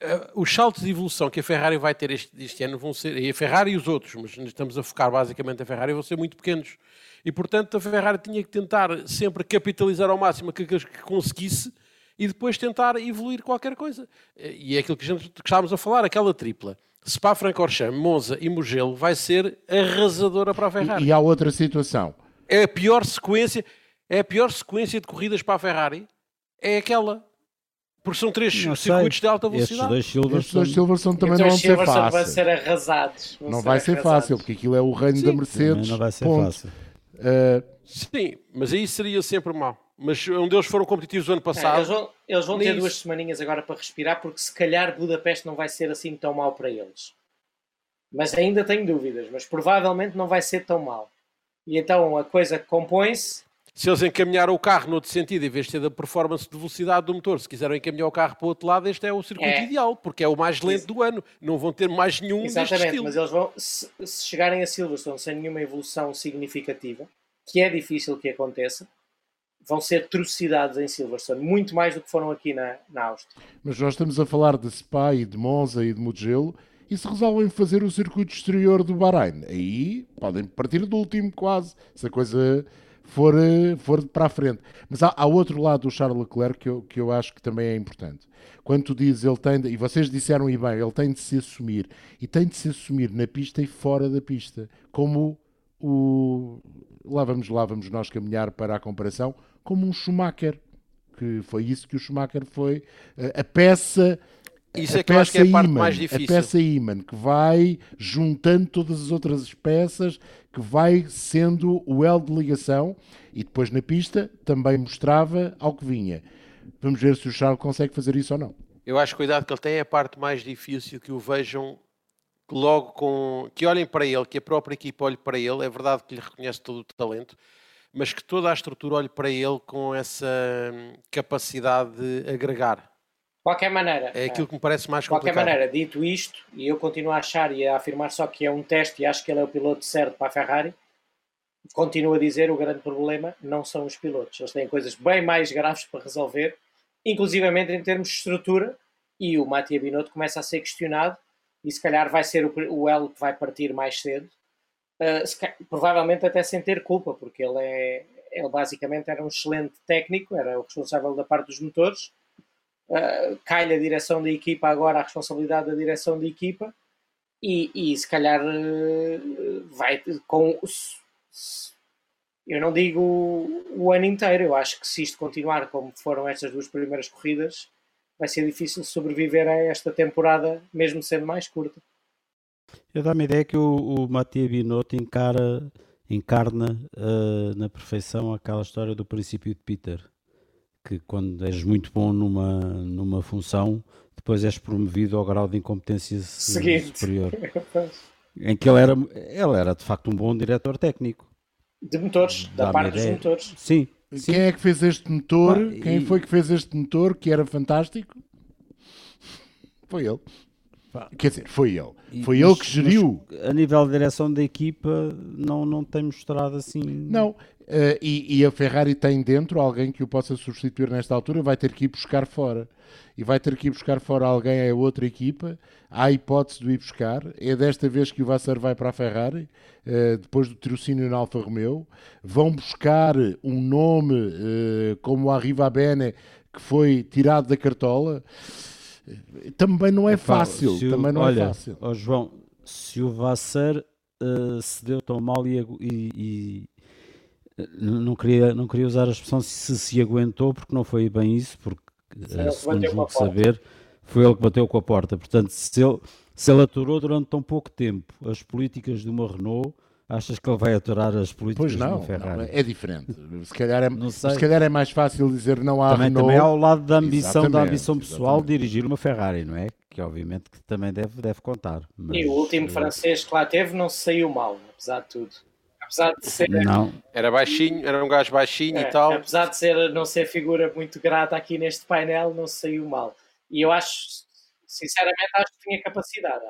Speaker 4: eh, os saltos de evolução que a Ferrari vai ter este, este ano vão ser, e a Ferrari e os outros, mas estamos a focar basicamente a Ferrari, vão ser muito pequenos. E portanto a Ferrari tinha que tentar sempre capitalizar ao máximo que, que que conseguisse e depois tentar evoluir qualquer coisa. Eh, E é aquilo que, a gente, que estávamos a falar, aquela tripla. Spa-Francorchamps, Monza e Mugello vai ser arrasadora para a Ferrari.
Speaker 6: E há outra situação.
Speaker 4: É a pior sequência, é a pior sequência de corridas para a Ferrari. É aquela. Porque são três
Speaker 7: não sei.
Speaker 4: circuitos de alta
Speaker 7: Estes
Speaker 4: velocidade.
Speaker 7: dois Silvers
Speaker 6: Estes dois
Speaker 7: são-
Speaker 6: também
Speaker 5: Então
Speaker 6: não vão
Speaker 5: os
Speaker 6: ser
Speaker 5: Silverstone vão
Speaker 6: fáceis.
Speaker 5: ser arrasados. Vão
Speaker 6: Não vai ser
Speaker 5: arrasados.
Speaker 6: fácil, porque aquilo é o reino da
Speaker 7: também
Speaker 6: Mercedes.
Speaker 7: não vai ser
Speaker 6: ponto.
Speaker 7: fácil.
Speaker 6: Uh,
Speaker 4: Sim, mas aí seria sempre mau. Mas um deles foram competitivos o ano
Speaker 5: É,
Speaker 4: passado.
Speaker 5: eles vão, eles vão ter duas semaninhas agora para respirar, porque se calhar Budapeste não vai ser assim tão mal para eles. Mas ainda tenho dúvidas, mas provavelmente não vai ser tão mal. E então a coisa compõe-se
Speaker 4: se eles encaminharam o carro noutro sentido, em vez de ter da performance de velocidade do motor, se quiseram encaminhar o carro para o outro lado, este é o circuito
Speaker 5: É.
Speaker 4: ideal, porque é o mais lento do ano. Não vão ter mais nenhum
Speaker 5: Exatamente, mas eles vão, se, se chegarem a Silverstone sem nenhuma evolução significativa, que é difícil que aconteça, vão ser trucidades em Silverstone, muito mais do que foram aqui na, na Áustria.
Speaker 6: Mas nós estamos a falar de Spa e de Monza e de Mugello e se resolvem fazer o circuito exterior do Bahrein, aí podem partir do último quase, se a coisa for, eh, for para a frente. Mas há, há outro lado do Charles Leclerc que eu, que eu acho que também é importante. Quando tu dizes ele tem, de, e vocês disseram e bem, ele tem de se assumir, e tem de se assumir na pista e fora da pista, como o... Lá vamos, lá vamos nós caminhar para a comparação, como um Schumacher, que foi isso que o Schumacher foi, eh, a peça
Speaker 4: Isso é que eu acho que é a parte mais
Speaker 6: A
Speaker 4: difícil.
Speaker 6: peça imã, que vai juntando todas as outras peças, que vai sendo o elo de ligação e depois na pista também mostrava ao que vinha. Vamos ver se o Charles consegue fazer isso ou não.
Speaker 4: Eu acho que o cuidado que ele tem é a parte mais difícil, que o vejam que logo com. que olhem para ele, que a própria equipa olhe para ele. É verdade que lhe reconhece todo o talento, mas que toda a estrutura olhe para ele com essa hum, capacidade de agregar.
Speaker 5: De qualquer maneira,
Speaker 4: É aquilo que me parece mais
Speaker 5: de qualquer
Speaker 4: complicado.
Speaker 5: maneira, dito isto, e eu continuo a achar e a afirmar só que é um teste e acho que ele é o piloto certo para a Ferrari, continuo a dizer o grande problema não são os pilotos. Eles têm coisas bem mais graves para resolver, inclusivamente em termos de estrutura, e o Mattia Binotto começa a ser questionado e se calhar vai ser o, o elo que vai partir mais cedo, Uh, provavelmente até sem ter culpa, porque ele é ele basicamente era um excelente técnico, era o responsável da parte dos motores, Uh, cai-lhe a direção da equipa agora a responsabilidade da direção da equipa e, e se calhar uh, vai com eu não digo o ano inteiro, eu acho que se isto continuar como foram estas duas primeiras corridas vai ser difícil sobreviver a esta temporada mesmo sendo mais curta.
Speaker 7: Eu dá-me a ideia que o, o Mattia Binotto encara, encarna ah, na perfeição aquela história do princípio de Peter, que quando és muito bom numa, numa função, depois és promovido ao grau de incompetência
Speaker 5: Seguinte.
Speaker 7: superior. [laughs] Em que ele era, ele era de facto um bom diretor técnico.
Speaker 5: De motores, da parte dos motores.
Speaker 7: Sim, sim.
Speaker 6: Quem é que fez este motor?
Speaker 7: Ah,
Speaker 6: Quem
Speaker 7: e-
Speaker 6: foi que fez este motor que era fantástico? Foi ele. Quer dizer, foi ele.
Speaker 7: E-
Speaker 6: Foi
Speaker 7: mas-
Speaker 6: ele que geriu.
Speaker 7: a nível de direção da equipa, não, não tem mostrado assim.
Speaker 6: Não. eh, e, e a Ferrari tem dentro alguém que o possa substituir nesta altura, vai ter que ir buscar fora. E vai ter que ir buscar fora alguém a outra equipa. Há a hipótese de ir buscar. É desta vez que o Vassar vai para a Ferrari, eh, depois do tirocínio na Alfa Romeo. Vão buscar um nome eh, como o Arriva Bene, que foi tirado da cartola. Também não é
Speaker 7: Epá,
Speaker 6: fácil.
Speaker 7: o-
Speaker 6: Também não
Speaker 7: olha,
Speaker 6: é fácil.
Speaker 7: ó João, se o Vasser eh, se deu tão mal e, e- e, eh, não, queria, não queria usar a expressão se se aguentou, porque não foi bem isso, porque
Speaker 5: que
Speaker 7: segundo julgo saber, foi ele que bateu com a porta. Portanto, se ele, se ele aturou durante tão pouco tempo as políticas de uma Renault, achas que ele vai aturar as políticas
Speaker 6: Pois não,
Speaker 7: Ferrari?
Speaker 6: não, é diferente. Se calhar é,
Speaker 7: Não sei.
Speaker 6: se calhar é mais fácil dizer não há
Speaker 7: também,
Speaker 6: Renault.
Speaker 7: também há o lado da ambição, da
Speaker 6: Exatamente,
Speaker 7: ambição pessoal
Speaker 6: exatamente.
Speaker 7: dirigir uma Ferrari, não é? Que obviamente que também deve, deve contar. mas,
Speaker 5: E o último
Speaker 7: eh,
Speaker 5: francês que lá teve não se saiu mal, apesar de tudo. Apesar de ser,
Speaker 7: Não,
Speaker 4: Era baixinho, era um gajo baixinho
Speaker 5: é,
Speaker 4: e tal.
Speaker 5: apesar de ser, não ser figura muito grata aqui neste painel, não se saiu mal. E eu acho, sinceramente, acho que tinha capacidade.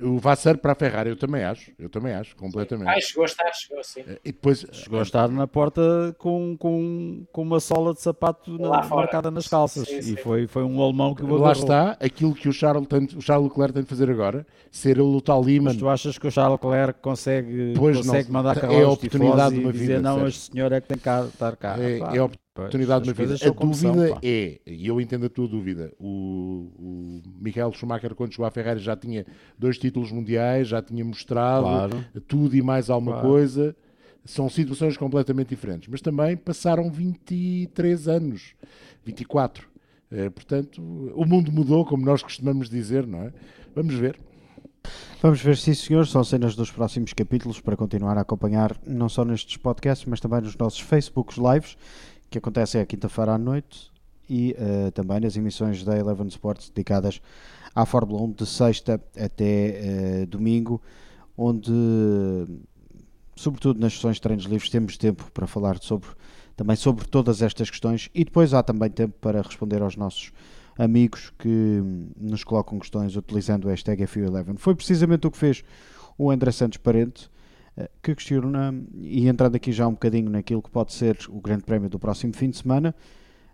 Speaker 6: O Vassar para a Ferrari, eu também acho. Eu também acho, completamente.
Speaker 5: Ah, chegou a estar, chegou sim.
Speaker 6: E depois,
Speaker 7: chegou a estar na porta com, com, com uma sola de sapato na- marcada nas calças.
Speaker 5: Sim, sim.
Speaker 7: E foi, foi um alemão que o
Speaker 6: lá está aquilo que o Charles, tem, o Charles Leclerc tem de fazer agora, ser o tal Lehman.
Speaker 7: Mas tu achas que o Charles Leclerc consegue,
Speaker 6: Pois
Speaker 7: consegue
Speaker 6: não,
Speaker 7: mandar
Speaker 6: é a
Speaker 7: carros
Speaker 6: oportunidade de
Speaker 7: e
Speaker 6: uma
Speaker 7: dizer
Speaker 6: vida,
Speaker 7: não,
Speaker 6: Sérgio.
Speaker 7: este senhor é que tem que estar cá.
Speaker 6: É, é
Speaker 7: pois,
Speaker 6: oportunidade uma vida. A
Speaker 7: são são,
Speaker 6: dúvida
Speaker 7: pá.
Speaker 6: é, e eu entendo a tua dúvida, o, o Michael Schumacher, quando chegou à Ferrari, já tinha dois títulos mundiais, já tinha mostrado
Speaker 7: Claro.
Speaker 6: tudo e mais alguma
Speaker 7: Claro.
Speaker 6: coisa. São situações completamente diferentes. Mas também passaram 23 anos, 24. Eh, portanto, o mundo mudou, como nós costumamos dizer, não é? Vamos ver.
Speaker 3: Vamos ver, sim senhor, são cenas dos próximos capítulos para continuar a acompanhar não só nestes podcasts, mas também nos nossos Facebooks lives, que acontecem à quinta-feira à noite, e eh, também nas emissões da Eleven Sports dedicadas à Fórmula 1 de sexta até eh, domingo, onde sobretudo nas sessões de treinos livres, temos tempo para falar sobre, também sobre todas estas questões e depois há também tempo para responder aos nossos amigos que nos colocam questões utilizando o hashtag FU11. Foi precisamente o que fez o André Santos Parente, que questiona, e entrando aqui já um bocadinho naquilo que pode ser o grande prémio do próximo fim de semana,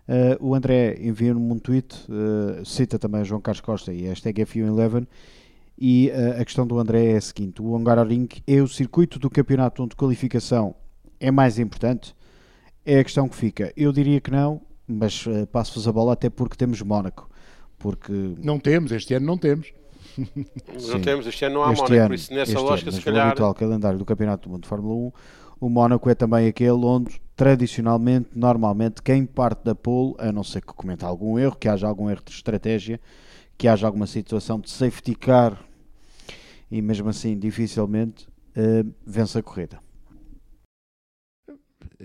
Speaker 3: uh, o André envia-me um tweet, uh, cita também João Carlos Costa e hashtag FU11, e uh, a questão do André é a seguinte: o Hungaroring é o circuito do campeonato onde qualificação é mais importante? É a questão que fica. Eu diria que não, mas passo-vos a bola até porque temos Mónaco. Porque...
Speaker 6: Não temos, este ano não temos.
Speaker 4: Não temos, este ano não há este Mónaco, ano, por isso nessa lógica ano, se calhar...
Speaker 3: No habitual calendário do Campeonato do Mundo de Fórmula 1, o Mónaco é também aquele onde tradicionalmente, normalmente, quem parte da pole, a não ser que comente algum erro, que haja algum erro de estratégia, que haja alguma situação de safety car e mesmo assim dificilmente uh, vence a corrida.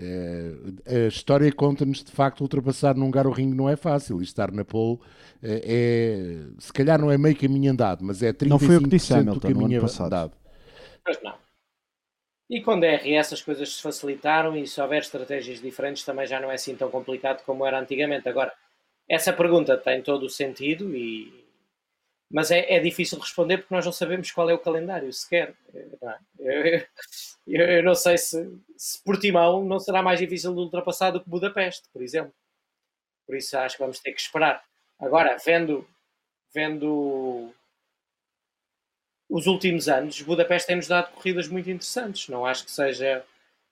Speaker 6: É, a história conta-nos de facto ultrapassar num ringue não é fácil e estar na pole é, é, se calhar não é meio caminho andado, mas é 35%
Speaker 3: não foi o que disse Hamilton,
Speaker 6: do caminho
Speaker 3: andado.
Speaker 5: Mas não. E quando é RS as coisas se facilitaram e se houver estratégias diferentes também já não é assim tão complicado como era antigamente. Agora, essa pergunta tem todo o sentido e mas é, é, difícil responder porque nós não sabemos qual é o calendário sequer. Não é? eu, eu, eu, não sei se, se Portimão não será mais difícil de ultrapassar do que Budapeste, por exemplo. Por isso acho que vamos ter que esperar. Agora, vendo, vendo os últimos anos, Budapeste tem-nos dado corridas muito interessantes. Não acho que seja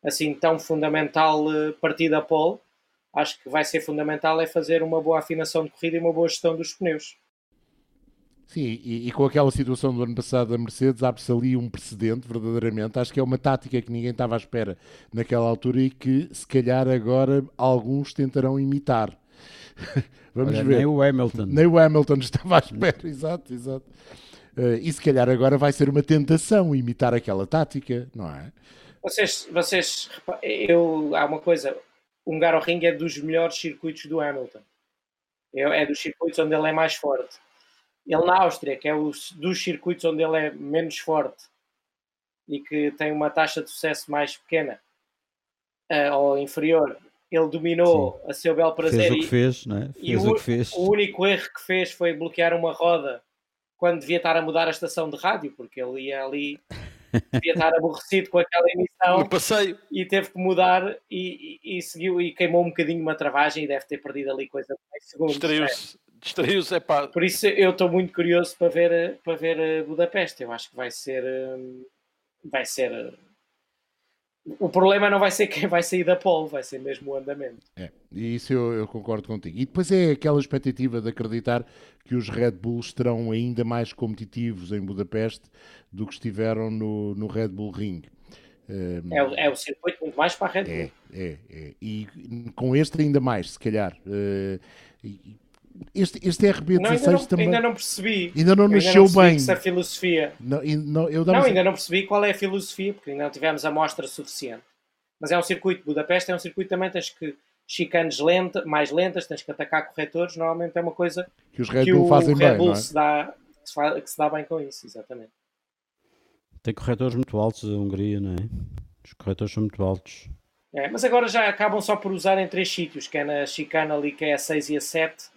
Speaker 5: assim tão fundamental eh, partida a pole. Acho que vai ser fundamental é fazer uma boa afinação de corrida e uma boa gestão dos pneus.
Speaker 6: Sim, e, e, com aquela situação do ano passado da Mercedes, abre-se ali um precedente, verdadeiramente. Acho que é uma tática que ninguém estava à espera naquela altura e que, se calhar, agora alguns tentarão imitar. [laughs]
Speaker 7: Vamos Olha, ver. Nem o Hamilton.
Speaker 6: Nem o Hamilton [laughs] estava à espera, exato, exato. Uh, e se calhar agora vai ser uma tentação imitar aquela tática, não é?
Speaker 5: Vocês, vocês eu, há uma coisa, o Hungaroring é dos melhores circuitos do Hamilton. É, é dos circuitos onde ele é mais forte ele na Áustria, que é os, dos circuitos onde ele é menos forte e que tem uma taxa de sucesso mais pequena uh, ou inferior, ele dominou Sim. a seu bel prazer.
Speaker 7: Fez o que fez, não é? Fez
Speaker 5: e
Speaker 7: o, o, que fez.
Speaker 5: o único erro que fez foi bloquear uma roda quando devia estar a mudar a estação de rádio, porque ele ia ali, [laughs] devia estar aborrecido com aquela emissão.
Speaker 4: Passeio.
Speaker 5: E teve que mudar e, e, e, seguiu e queimou um bocadinho uma travagem e deve ter perdido ali coisa de 10 segundos.
Speaker 4: Distraiu-se distraiu-se. É pá.
Speaker 5: Por isso eu estou muito curioso para ver, para ver eh, Budapeste. Eu acho que vai ser. Eh, vai ser. Eh, o problema não vai ser quem vai sair da pole, vai ser mesmo o andamento.
Speaker 6: É, e isso eu, eu, concordo contigo. E depois é aquela expectativa de acreditar que os Red Bulls estarão ainda mais competitivos em Budapeste do que estiveram no, no Red Bull Ring.
Speaker 5: Um, é, é, o circuito muito mais para a Red Bull.
Speaker 6: É, é, é. E com este ainda mais, se calhar. Uh, e, este, este RB16 não, ainda
Speaker 5: não,
Speaker 6: também.
Speaker 5: Ainda não percebi.
Speaker 6: Ainda não nasceu bem.
Speaker 5: Essa filosofia.
Speaker 6: Não, não, eu
Speaker 5: não ainda não percebi qual é a filosofia, porque ainda não tivemos a mostra suficiente. Mas é um circuito, Budapeste é um circuito também, tens que chicanes lenta, mais lentas, tens que atacar corretores, normalmente é uma coisa
Speaker 6: que os Red Bull fazem Red Bull
Speaker 5: bem, é? dá, que se dá bem com isso, exatamente.
Speaker 7: Tem corretores muito altos a Hungria, não é? Os corretores são muito altos.
Speaker 5: É, mas agora já acabam só por usar em três sítios, que é na chicana ali, que é a 6 e a 7,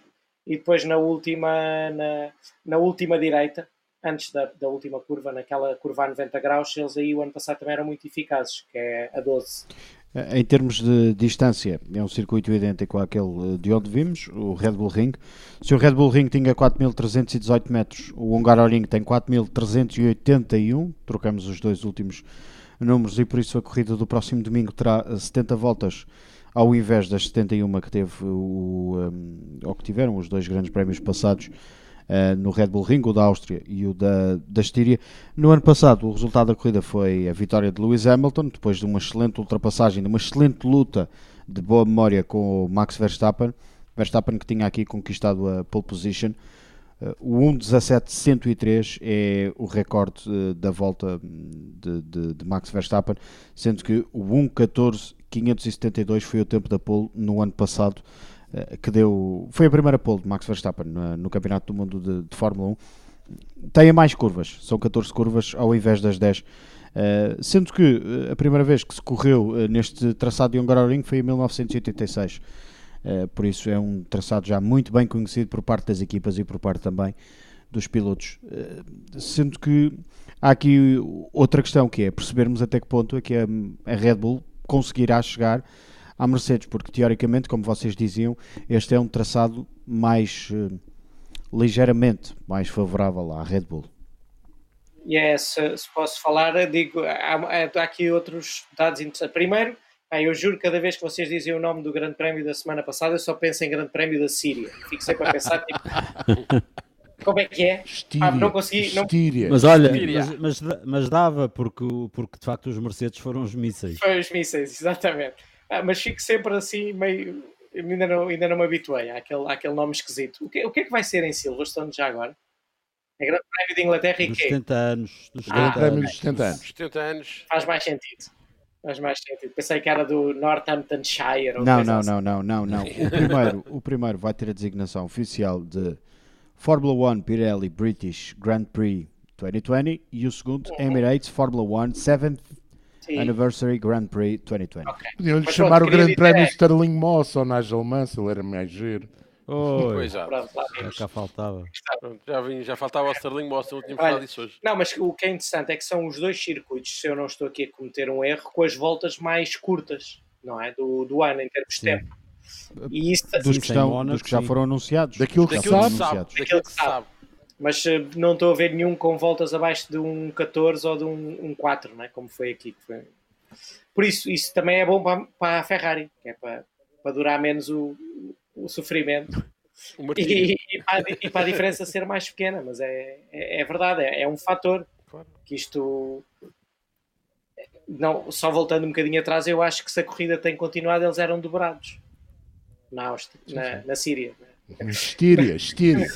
Speaker 5: e depois na última, na, na última direita, antes da, da última curva, naquela curva a 90 graus, eles aí o ano passado também eram muito eficazes, que é a 12.
Speaker 3: Em termos de distância, é um circuito idêntico àquele de onde vimos, o Red Bull Ring. Se o Red Bull Ring tinha 4.318 metros, o Hungaroring tem 4.381, trocamos os dois últimos números e por isso a corrida do próximo domingo terá 70 voltas ao invés das 71 que teve o, um, ou que tiveram os dois grandes prémios passados uh, no Red Bull Ring, o da Áustria e o da, da Estíria. No ano passado, o resultado da corrida foi a vitória de Lewis Hamilton, depois de uma excelente ultrapassagem, de uma excelente luta de boa memória com o Max Verstappen. Verstappen que tinha aqui conquistado a pole position. Uh, o 1.17.103 é o recorde uh, da volta de, de, de, Max Verstappen, sendo que o 1.14 572 foi o tempo da pole no ano passado, eh, que deu. Foi a primeira pole de Max Verstappen no, no Campeonato do Mundo de, de, Fórmula 1. Tem mais curvas, são 14 curvas ao invés das 10 Uh, sendo que a primeira vez que se correu neste traçado de Hungaroring foi em 1986. por isso é um traçado já muito bem conhecido por parte das equipas e por parte também dos pilotos. sendo que há aqui outra questão que é percebermos até que ponto é que a Red Bull conseguirá chegar à Mercedes, porque teoricamente, como vocês diziam, este é um traçado mais ligeiramente mais favorável à Red Bull.
Speaker 5: E é, se, se, posso falar, digo, há, há, aqui outros dados interessantes. Primeiro, eu juro que cada vez que vocês dizem o nome do Grande Prémio da semana passada, eu só penso em Grande Prémio da Síria. Fico sempre a pensar, tipo, [laughs] como é que é?
Speaker 6: Estíria, ah,
Speaker 5: não consegui. Não...
Speaker 7: Mas olha, mas, mas, mas, dava, porque, porque de facto os Mercedes foram os mísseis.
Speaker 5: Foram os mísseis, [laughs] exatamente. Ah, mas fico sempre assim, meio. Ainda não, ainda não me habituei àquele, àquele nome esquisito. O que, o que é que vai ser em Silverstone já agora? É Grande Prémio de Inglaterra e
Speaker 7: dos
Speaker 5: quê?
Speaker 7: 70 anos.
Speaker 6: Dos Grande ah, Prémio dos 70 anos.
Speaker 4: 70 anos.
Speaker 5: Faz mais sentido. Faz mais sentido. Pensei que era do Northamptonshire. Ou
Speaker 3: não, não, assim. não, não, não, não. O primeiro, o primeiro vai ter a designação oficial de Fórmula 1 Pirelli British Grand Prix 2020 e o segundo uhum. Emirates Fórmula 1 7th Anniversary Grand Prix 2020. Okay.
Speaker 6: Podiam-lhe chamar o Grande Prémio é... Sterling Moss ou Nigel Mansell, era mais giro.
Speaker 7: Oi, pois já. já faltava.
Speaker 4: Já, vim, já faltava o Sterling Moss, não tínhamos falado disso hoje.
Speaker 5: Não, mas o que é interessante é que são os dois circuitos, se eu não estou aqui a cometer um erro, com as voltas mais curtas, não é? Do, do ano, em termos de tempo.
Speaker 3: E isso, dos, que estão, dos que já foram anunciados.
Speaker 6: Daquilo que,
Speaker 4: Daquilo
Speaker 6: sabe.
Speaker 4: sabe. Daquilo que sabe.
Speaker 5: Mas uh, não estou a ver nenhum com voltas abaixo de um 14 ou de um, um 4, não é? como foi aqui. Foi... Por isso, isso também é bom para, para a Ferrari, que é para, para durar menos o, o sofrimento e, e, para, e, para, a diferença ser mais pequena, mas é, é, é verdade, é, é, um fator que isto. Não, só voltando um bocadinho atrás, eu acho que se a corrida tem continuado, eles eram dobrados na, Áustria, na, na Síria.
Speaker 6: Estíria, [laughs] estíria.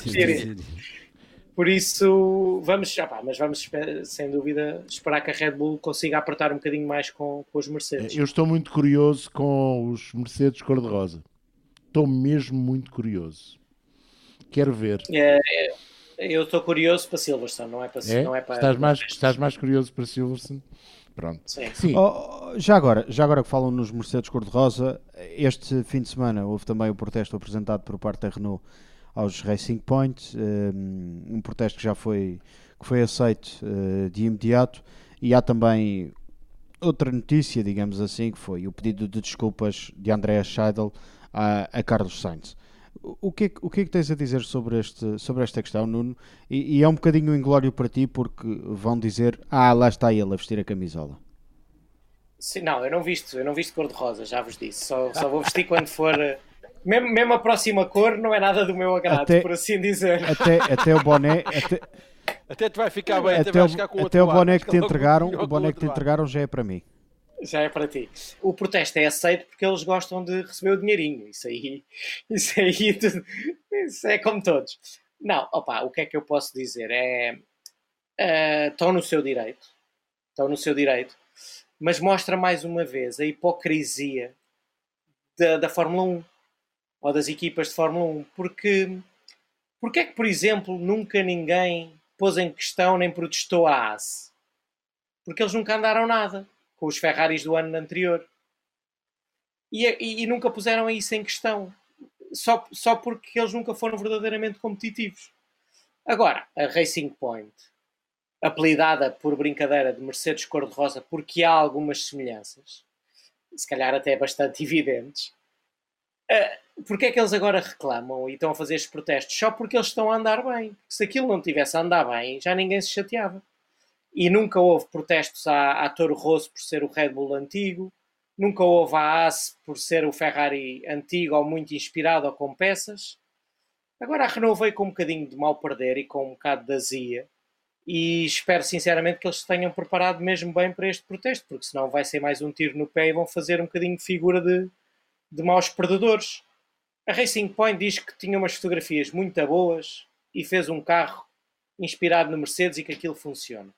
Speaker 5: Por isso, vamos, pá, mas vamos sem dúvida esperar que a Red Bull consiga apertar um bocadinho mais com, com os Mercedes.
Speaker 6: Eu estou muito curioso com os Mercedes cor-de-rosa. Estou mesmo muito curioso. Quero ver.
Speaker 5: É, é, eu estou curioso para Silverstone, não é para,
Speaker 6: é?
Speaker 5: Não é para
Speaker 6: estás, mais, estás mais curioso para Silverstone? Pronto.
Speaker 5: Sim.
Speaker 3: Sim. Oh, já, agora, já agora que falam nos Mercedes cor-de-rosa, este fim de semana houve também o protesto apresentado por parte da Renault aos Racing Point, um protesto que já foi, que foi aceito uh, de imediato, e há também outra notícia, digamos assim, que foi o pedido de desculpas de Andrea Scheidel a, a Carlos Sainz. O que, é, o que é que tens a dizer sobre, este, sobre esta questão, Nuno? E, e é um bocadinho um inglório para ti porque vão dizer ah, lá está ele a vestir a camisola.
Speaker 5: Sim, não, eu não visto, eu não visto cor-de-rosa, já vos disse. Só, só vou vestir quando for. Mesmo, mesmo a próxima cor não é nada do meu agrado, até, por assim dizer.
Speaker 3: Até, até o boné. Até,
Speaker 4: até te vai ficar bem, até,
Speaker 3: até,
Speaker 4: o, ficar com
Speaker 3: até o boné que te [laughs] entregaram, o boné que te entregaram já é para mim
Speaker 5: já é para ti. O protesto é aceito porque eles gostam de receber o dinheirinho. Isso aí, isso aí, isso é como todos. Não, opa, o que é que eu posso dizer? É, uh, estão no seu direito, estão no seu direito, mas mostra mais uma vez a hipocrisia da, da Fórmula 1 ou das equipas de Fórmula 1, porque porque é que, por exemplo, nunca ninguém pôs em questão nem protestou a AS? Porque eles nunca andaram nada com os Ferraris do ano anterior. E, e, e, nunca puseram isso em questão, só, só porque eles nunca foram verdadeiramente competitivos. Agora, a Racing Point, apelidada por brincadeira de Mercedes cor-de-rosa, porque há algumas semelhanças, se calhar até bastante evidentes, uh, porque é que eles agora reclamam e estão a fazer estes protestos? Só porque eles estão a andar bem. Se aquilo não tivesse a andar bem, já ninguém se chateava e nunca houve protestos à, à Toro Rosso por ser o Red Bull antigo, nunca houve a AS por ser o Ferrari antigo ou muito inspirado ou com peças. Agora a Renault veio com um bocadinho de mal perder e com um bocado de azia e espero sinceramente que eles se tenham preparado mesmo bem para este protesto, porque senão vai ser mais um tiro no pé e vão fazer um bocadinho de figura de, de maus perdedores. A Racing Point diz que tinha umas fotografias muito boas e fez um carro inspirado no Mercedes e que aquilo funciona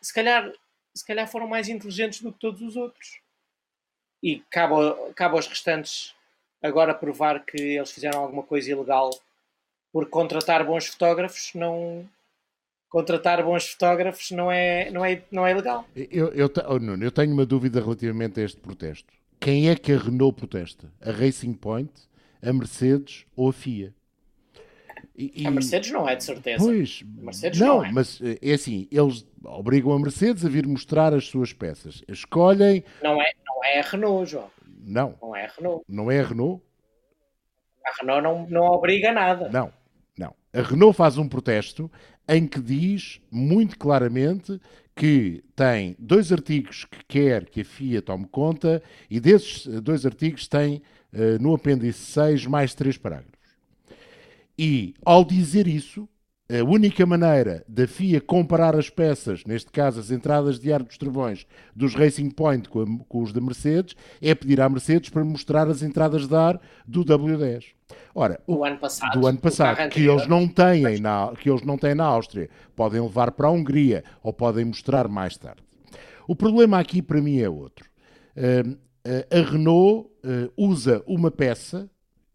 Speaker 5: se, calhar, se calhar foram mais inteligentes do que todos os outros. E cabe, aos restantes agora provar que eles fizeram alguma coisa ilegal por contratar bons fotógrafos não, contratar bons fotógrafos não é, não é, não é legal.
Speaker 6: Eu, eu, oh, Nuno, eu tenho uma dúvida relativamente a este protesto. Quem é que a Renault protesta? A Racing Point, a Mercedes ou a FIA?
Speaker 5: E, a Mercedes não é, de certeza.
Speaker 6: Pois,
Speaker 5: Mercedes
Speaker 6: não,
Speaker 5: não é.
Speaker 6: mas eh, é assim, eles obrigam a Mercedes a vir mostrar as suas peças. Escolhem...
Speaker 5: Não é, não é a Renault, João.
Speaker 6: Não.
Speaker 5: Não é a Renault.
Speaker 6: Não é a Renault?
Speaker 5: A Renault não, não obriga nada.
Speaker 6: Não, não. A Renault faz um protesto em que diz muito claramente que tem dois artigos que quer que a FIA tome conta e desses dois artigos tem uh, no apêndice 6 mais três parágrafos. E ao dizer isso, a única maneira da FIA comparar as peças, neste caso as entradas de ar dos travões dos Racing Point com, a, com, os da Mercedes, é pedir à Mercedes para mostrar as entradas de ar do W10. Ora,
Speaker 5: do ano passado,
Speaker 6: do ano passado que eles não têm na, que eles não têm na Áustria, podem levar para a Hungria ou podem mostrar mais tarde. O problema aqui para mim é outro. Uh, uh, a Renault uh, usa uma peça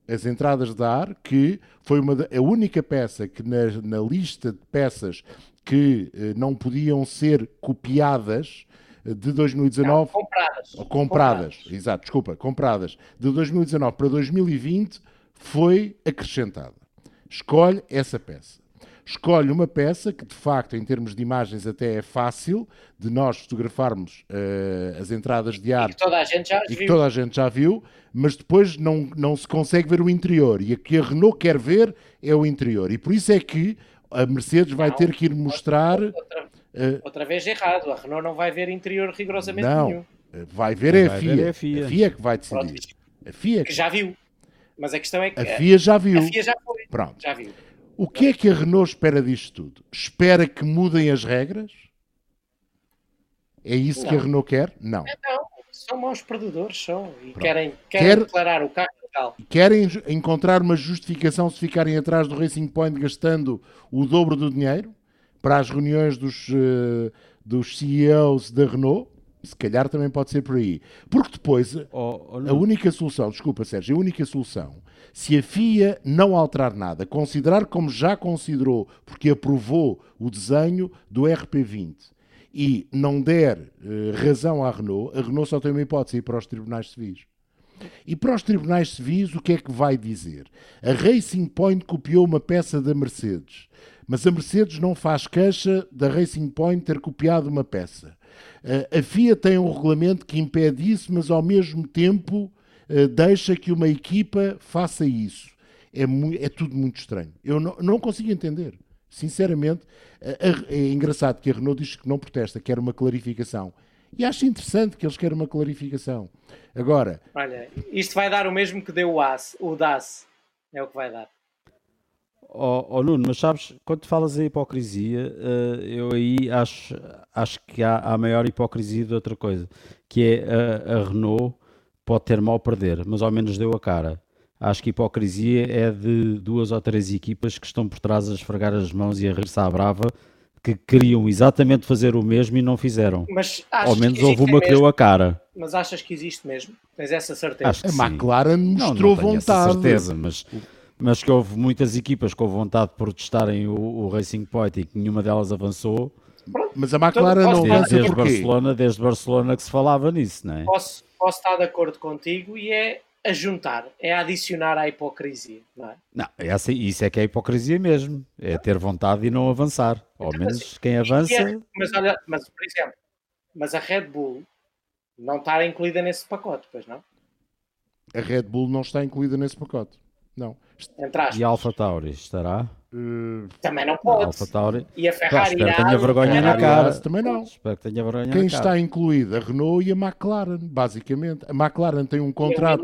Speaker 6: as entradas de ar, que foi uma, a única peça que na, na lista de peças que eh, não podiam ser copiadas eh, de 2019.
Speaker 5: Não, compradas.
Speaker 6: Compradas, compradas, exato, desculpa, compradas. De 2019 para 2020 foi acrescentada. Escolhe essa peça escolhe uma peça que, de facto, em termos de imagens, até é fácil de nós fotografarmos uh, as entradas de ar.
Speaker 5: E que toda a gente já
Speaker 6: e
Speaker 5: viu.
Speaker 6: toda a gente já viu, mas depois não, não se consegue ver o interior. E a que a Renault quer ver é o interior. E por isso é que a Mercedes vai
Speaker 5: não,
Speaker 6: ter que ir mostrar.
Speaker 5: Outra, uh, outra, vez errado. A Renault não vai ver interior rigorosamente
Speaker 6: não,
Speaker 5: nenhum.
Speaker 6: Vai ver, é a, FIA. Ver é a FIA. A FIA que vai decidir. Pronto, a FIA
Speaker 5: que já viu. Mas a questão é que.
Speaker 6: A FIA já viu.
Speaker 5: A FIA já foi.
Speaker 6: Pronto.
Speaker 5: Já viu.
Speaker 6: O que é que a Renault espera disto tudo? Espera que mudem as regras? É isso
Speaker 5: não.
Speaker 6: que a Renault quer? Não.
Speaker 5: É, não, são maus perdedores, são. E querem, querem Quer, declarar o carro legal.
Speaker 6: Querem encontrar uma justificação se ficarem atrás do Racing Point gastando o dobro do dinheiro para as reuniões dos, uh, dos CEOs da Renault? Se calhar também pode ser por aí. Porque depois, oh, oh, a única solução, desculpa Sérgio, a única solução se a FIA não alterar nada, considerar como já considerou, porque aprovou o desenho do RP20 e não der uh, razão à Renault, a Renault só tem uma hipótese ir para os tribunais civis. E para os tribunais civis, o que é que vai dizer? A Racing Point copiou uma peça da Mercedes, mas a Mercedes não faz queixa da Racing Point ter copiado uma peça. Uh, a FIA tem um regulamento que impede isso, mas ao mesmo tempo eh, deixa que uma equipa faça isso. É, é tudo muito estranho. Eu não, não consigo entender. Sinceramente, é, é engraçado que a Renault diz que não protesta, quer uma clarificação. E acho interessante que eles querem uma clarificação. Agora.
Speaker 5: Olha, isto vai dar o mesmo que deu o, AS, o DAS. É o que vai dar.
Speaker 7: Oh, oh, Nuno, mas sabes, quando falas em hipocrisia, uh, eu aí acho, acho que há a maior hipocrisia de outra coisa, que é a, a Renault pode ter mal perder, mas ao menos deu a cara. Acho que a hipocrisia é de duas ou três equipas que estão por trás a esfregar as mãos e a rir-se à brava, que queriam exatamente fazer o mesmo e não fizeram.
Speaker 5: Mas
Speaker 7: ao menos houve uma que deu a cara.
Speaker 5: Mas achas que existe mesmo? Tens essa certeza?
Speaker 6: Acho que a McLaren mostrou
Speaker 7: não, não
Speaker 6: vontade.
Speaker 7: certeza, mas, mas que houve muitas equipas com vontade de protestarem o, o Racing Point e que nenhuma delas avançou.
Speaker 6: Mas a McLaren então, não avança
Speaker 7: desde Barcelona, desde Barcelona que se falava nisso, não é?
Speaker 5: Posso, posso estar de acordo contigo e é a juntar, é a adicionar à hipocrisia, não é?
Speaker 7: Não, essa, isso é que é hipocrisia mesmo, é ter vontade e não avançar. Ao então, menos quem avança. É,
Speaker 5: mas olha, mas por exemplo, mas a Red Bull não está incluída nesse pacote, pois não?
Speaker 6: A Red Bull não está incluída nesse pacote. Não.
Speaker 7: E a Alpha Tauri estará?
Speaker 5: Uh, também não pode.
Speaker 7: Alpha Tauri.
Speaker 5: E a Ferrari
Speaker 7: espero que tenha vergonha na cara.
Speaker 6: Também não.
Speaker 7: Espero que tenha vergonha
Speaker 6: Quem
Speaker 7: na
Speaker 6: está
Speaker 7: cara.
Speaker 6: incluída? A Renault e a McLaren, basicamente. A McLaren tem um contrato.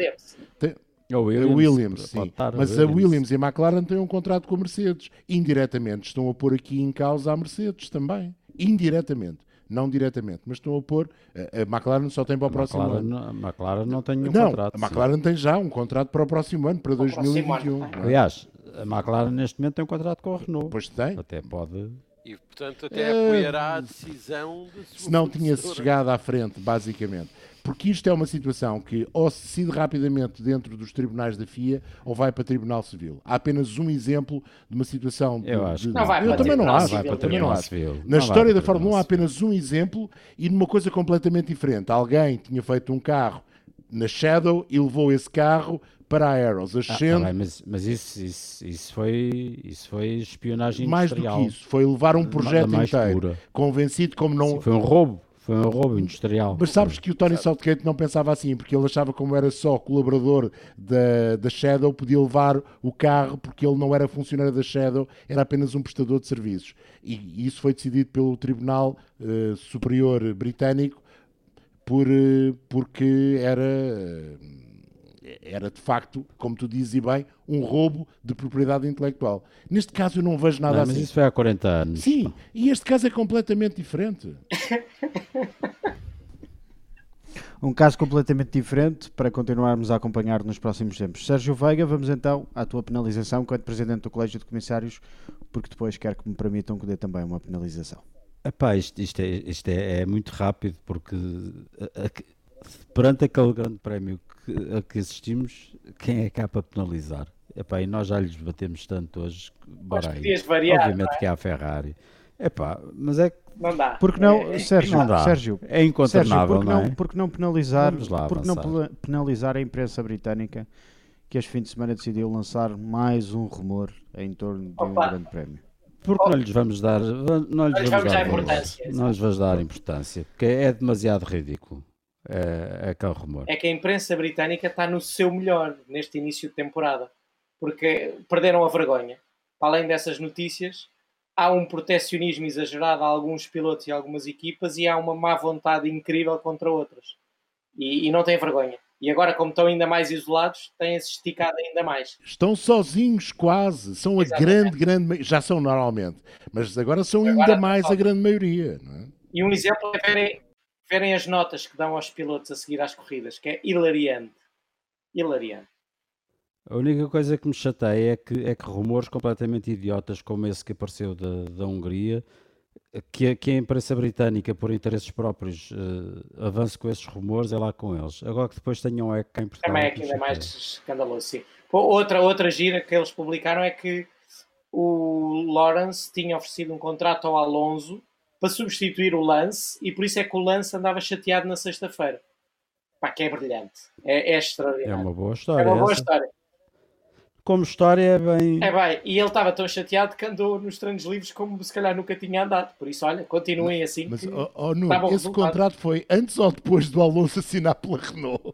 Speaker 6: Tem,
Speaker 7: a Williams,
Speaker 6: a Williams sim. Mas a Williams e a McLaren têm um contrato com a Mercedes. Indiretamente estão a pôr aqui em causa a Mercedes também. Indiretamente não diretamente, mas estão a pôr. A McLaren só tem para o próximo
Speaker 7: McLaren,
Speaker 6: ano.
Speaker 7: A McLaren não tem nenhum
Speaker 6: não,
Speaker 7: contrato.
Speaker 6: A McLaren sim. tem já um contrato para o próximo ano, para, para 2021. Ano.
Speaker 7: Aliás, a McLaren neste momento tem um contrato com a Renault.
Speaker 6: Pois tem.
Speaker 7: Até pode.
Speaker 4: E, portanto, até apoiará a decisão de
Speaker 6: Se não tinha-se chegado à frente, basicamente. Porque isto é uma situação que ou se decide rapidamente dentro dos tribunais da FIA ou vai para Tribunal Civil. Há apenas um exemplo de uma situação. De,
Speaker 7: Eu acho
Speaker 6: de-
Speaker 7: que Não vai
Speaker 6: eu
Speaker 7: para
Speaker 6: também não
Speaker 7: Tribunal
Speaker 6: acho.
Speaker 7: Civil,
Speaker 6: eu também não
Speaker 7: Tribunal. Civil.
Speaker 6: Na
Speaker 7: Não vai
Speaker 6: história
Speaker 7: para
Speaker 6: da Fórmula 1 há apenas um exemplo e numa coisa completamente diferente. Alguém tinha feito um carro na Shadow e levou esse carro para a Arrows,
Speaker 7: Ah,
Speaker 6: ascendo
Speaker 7: tá bem, mas mas isso, isso, isso, foi, isso foi espionagem
Speaker 6: mais do
Speaker 7: industrial.
Speaker 6: que isso. Foi levar um projeto
Speaker 7: mais
Speaker 6: inteiro,
Speaker 7: pura.
Speaker 6: convencido como não.
Speaker 7: Sim, foi um roubo. Foi um roubo industrial.
Speaker 6: Mas sabes que o Tony Southgate não pensava assim, porque ele achava como era só colaborador da, da Shadow, podia levar o carro porque ele não era funcionário da Shadow, era apenas um prestador de serviços. E isso foi decidido pelo Tribunal eh, Superior Britânico por, eh, porque era, eh, era de facto, como tu dizes e bem, um roubo de propriedade intelectual. Neste caso eu não vejo nada
Speaker 7: Não,
Speaker 6: assim.
Speaker 7: mas isso foi há 40 anos.
Speaker 6: Sim, e este caso é completamente diferente. [laughs]
Speaker 3: Um caso completamente diferente para continuarmos a acompanhar nos próximos tempos. Sérgio Veiga, vamos então à tua penalização enquanto Presidente do Colégio de Comissários, porque depois quero que me permitam que dê também uma penalização.
Speaker 7: Epá, isto, isto, é, isto é, é muito rápido porque a- a- perante aquele grande prémio que, a que assistimos, quem é cá para penalizar? Epá, e nós já lhes batemos tanto hoje, que bora aí.
Speaker 5: variar,
Speaker 7: Obviamente
Speaker 5: é?
Speaker 7: que há a Ferrari. Epá, mas é que
Speaker 5: Não dá.
Speaker 3: Porque não,
Speaker 5: É-
Speaker 3: Sérgio,
Speaker 7: não dá.
Speaker 3: Sérgio,
Speaker 7: É incontornável,
Speaker 3: Sérgio, porque
Speaker 7: não é?
Speaker 3: porque não penalizar,
Speaker 7: Vamos lá
Speaker 3: porque não
Speaker 7: avançar.
Speaker 3: penalizar a imprensa britânica que este fim de semana decidiu lançar mais um rumor em torno de um
Speaker 5: Opa.
Speaker 3: grande prémio.
Speaker 7: Porque não lhes vamos dar, não lhes vamos
Speaker 5: vamos
Speaker 7: dar
Speaker 5: dar importância,
Speaker 7: Não lhes vamos dar importância, porque é demasiado ridículo. É, é aquele rumor.
Speaker 5: é que a imprensa britânica está no seu melhor neste início de temporada, porque perderam a vergonha. Para além dessas notícias, há um protecionismo exagerado a alguns pilotos e algumas equipas e há uma má vontade incrível contra outras. E, e não têm vergonha. E agora, como estão ainda mais isolados, têm-se esticado ainda mais.
Speaker 6: Estão sozinhos quase, são a
Speaker 5: Exatamente.
Speaker 6: grande, grande, ma- já são normalmente, mas agora são
Speaker 5: Agora
Speaker 6: ainda mais a
Speaker 5: sozinhos.
Speaker 6: grande maioria. Não é?
Speaker 5: E um exemplo é verem, verem as notas que dão aos pilotos a seguir às corridas, que é hilariante. Hilariante.
Speaker 7: A única coisa que me chateia é que, é que rumores completamente idiotas, como esse que apareceu da, da Hungria, que, a- que a imprensa britânica, por interesses próprios, eh, avance com esses rumores, é lá com eles. Agora que depois tenham é cá em Portugal.
Speaker 5: Também é
Speaker 7: que
Speaker 5: ainda mais
Speaker 7: chateia.
Speaker 5: escandaloso, sim. Outra, outra gira que eles publicaram é que o Lawrence tinha oferecido um contrato ao Alonso para substituir o Lance e por isso é que o Lance andava chateado na sexta-feira. Pá, que é brilhante. É, é
Speaker 7: É
Speaker 5: extraordinário.
Speaker 7: uma boa
Speaker 5: É
Speaker 7: história.
Speaker 5: uma boa
Speaker 7: essa.
Speaker 5: história.
Speaker 7: Como história é bem.
Speaker 5: É bem, e ele estava tão chateado que andou nos treinos livres como se calhar nunca tinha andado. Por isso, olha, continuem assim.
Speaker 6: Mas, oh, oh, Nuno, esse
Speaker 5: resultado.
Speaker 6: contrato foi antes ou depois do Alonso assinar pela Renault?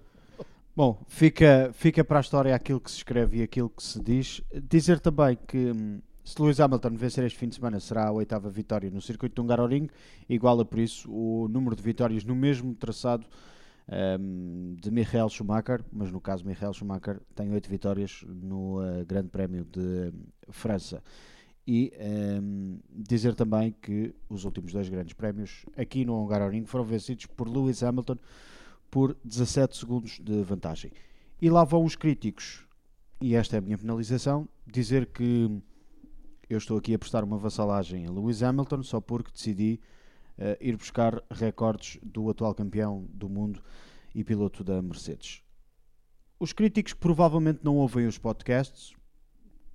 Speaker 3: Bom, fica, fica para a história aquilo que se escreve e aquilo que se diz. Dizer também que hum, se Lewis Hamilton vencer este fim de semana será a oitava vitória no circuito de Hungaroring, iguala por isso o número de vitórias no mesmo traçado hum, de Michael Schumacher, mas no caso Michael Schumacher tem oito vitórias no eh, Grande Prémio de França. E hum, dizer também que os últimos dois grandes prémios aqui no Hungaroring foram vencidos por Lewis Hamilton por 17 segundos de vantagem. E lá vão os críticos, e esta é a minha penalização, dizer que eu estou aqui a prestar uma vassalagem a Lewis Hamilton só porque decidi eh, ir buscar recordes do atual campeão do mundo e piloto da Mercedes. Os críticos provavelmente não ouvem os podcasts,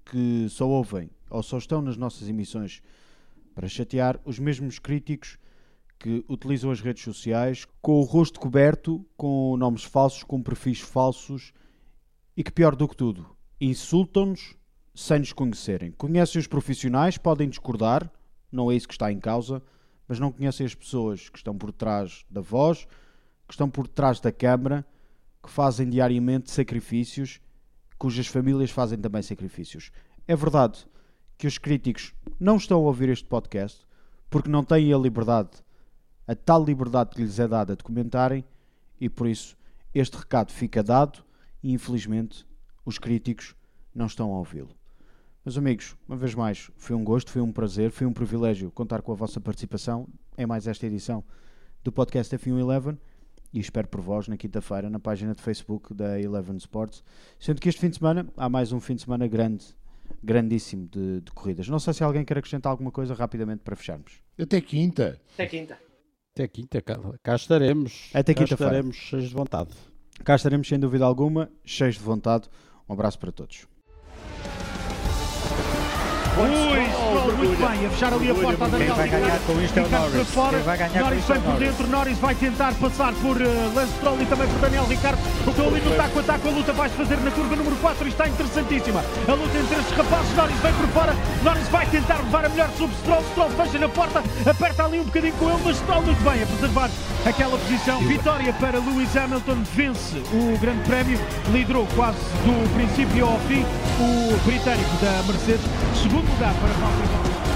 Speaker 3: que só ouvem ou só estão nas nossas emissões para chatear os mesmos críticos que utilizam as redes sociais com o rosto coberto, com nomes falsos, com perfis falsos e que pior do que tudo, insultam-nos sem nos conhecerem. Conhecem os profissionais, podem discordar, não é isso que está em causa, mas não conhecem as pessoas que estão por trás da voz, que estão por trás da câmara, que fazem diariamente sacrifícios, cujas famílias fazem também sacrifícios. É verdade que os críticos não estão a ouvir este podcast porque não têm a liberdade a tal liberdade que lhes é dada de comentarem e por isso este recado fica dado e infelizmente os críticos não estão a ouvi-lo. Meus amigos, uma vez mais, foi um gosto, foi um prazer, foi um privilégio contar com a vossa participação em mais esta edição do podcast F1 Eleven e espero por vós na quinta-feira na página de Facebook da Eleven Sports. Sendo que este fim de semana há mais um fim de semana grande grandíssimo de, de corridas. Não sei se alguém quer acrescentar alguma coisa rapidamente para fecharmos.
Speaker 6: Até quinta.
Speaker 5: Até quinta.
Speaker 7: Até quinta, cá, cá estaremos.
Speaker 3: Até
Speaker 7: cá
Speaker 3: quinta-feira.
Speaker 7: estaremos cheios de vontade.
Speaker 3: Cá estaremos sem dúvida alguma, cheios de vontade. Um abraço para todos.
Speaker 2: Ui, Stroll muito bem, a fechar ali a porta a Daniel
Speaker 3: vai ganhar
Speaker 2: Ricciardo.
Speaker 3: com isto é o
Speaker 2: Ricciardo
Speaker 3: Norris.
Speaker 2: para fora.
Speaker 3: Quem vai ganhar com
Speaker 2: Norris
Speaker 3: isto é o
Speaker 2: vem por
Speaker 3: Norris.
Speaker 2: dentro, Norris vai tentar passar por uh, Lance Stroll e também por Daniel Ricciardo. Estão ali no taco a taco, a luta vai-se fazer na curva número 4 e está interessantíssima. A luta entre estes rapazes, Norris vem por fora, Norris vai tentar levar a melhor sobre Stroll, Stroll fecha na porta, aperta ali um bocadinho com ele, mas Stroll muito bem a preservar aquela posição. Vitória para Lewis Hamilton, vence o Grande Prémio, liderou quase do princípio ao fim o britânico da Mercedes. Segundo para.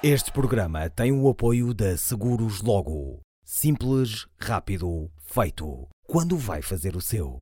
Speaker 1: Este programa tem o apoio da Seguros Logo. Simples, rápido, feito. Quando vai fazer o seu?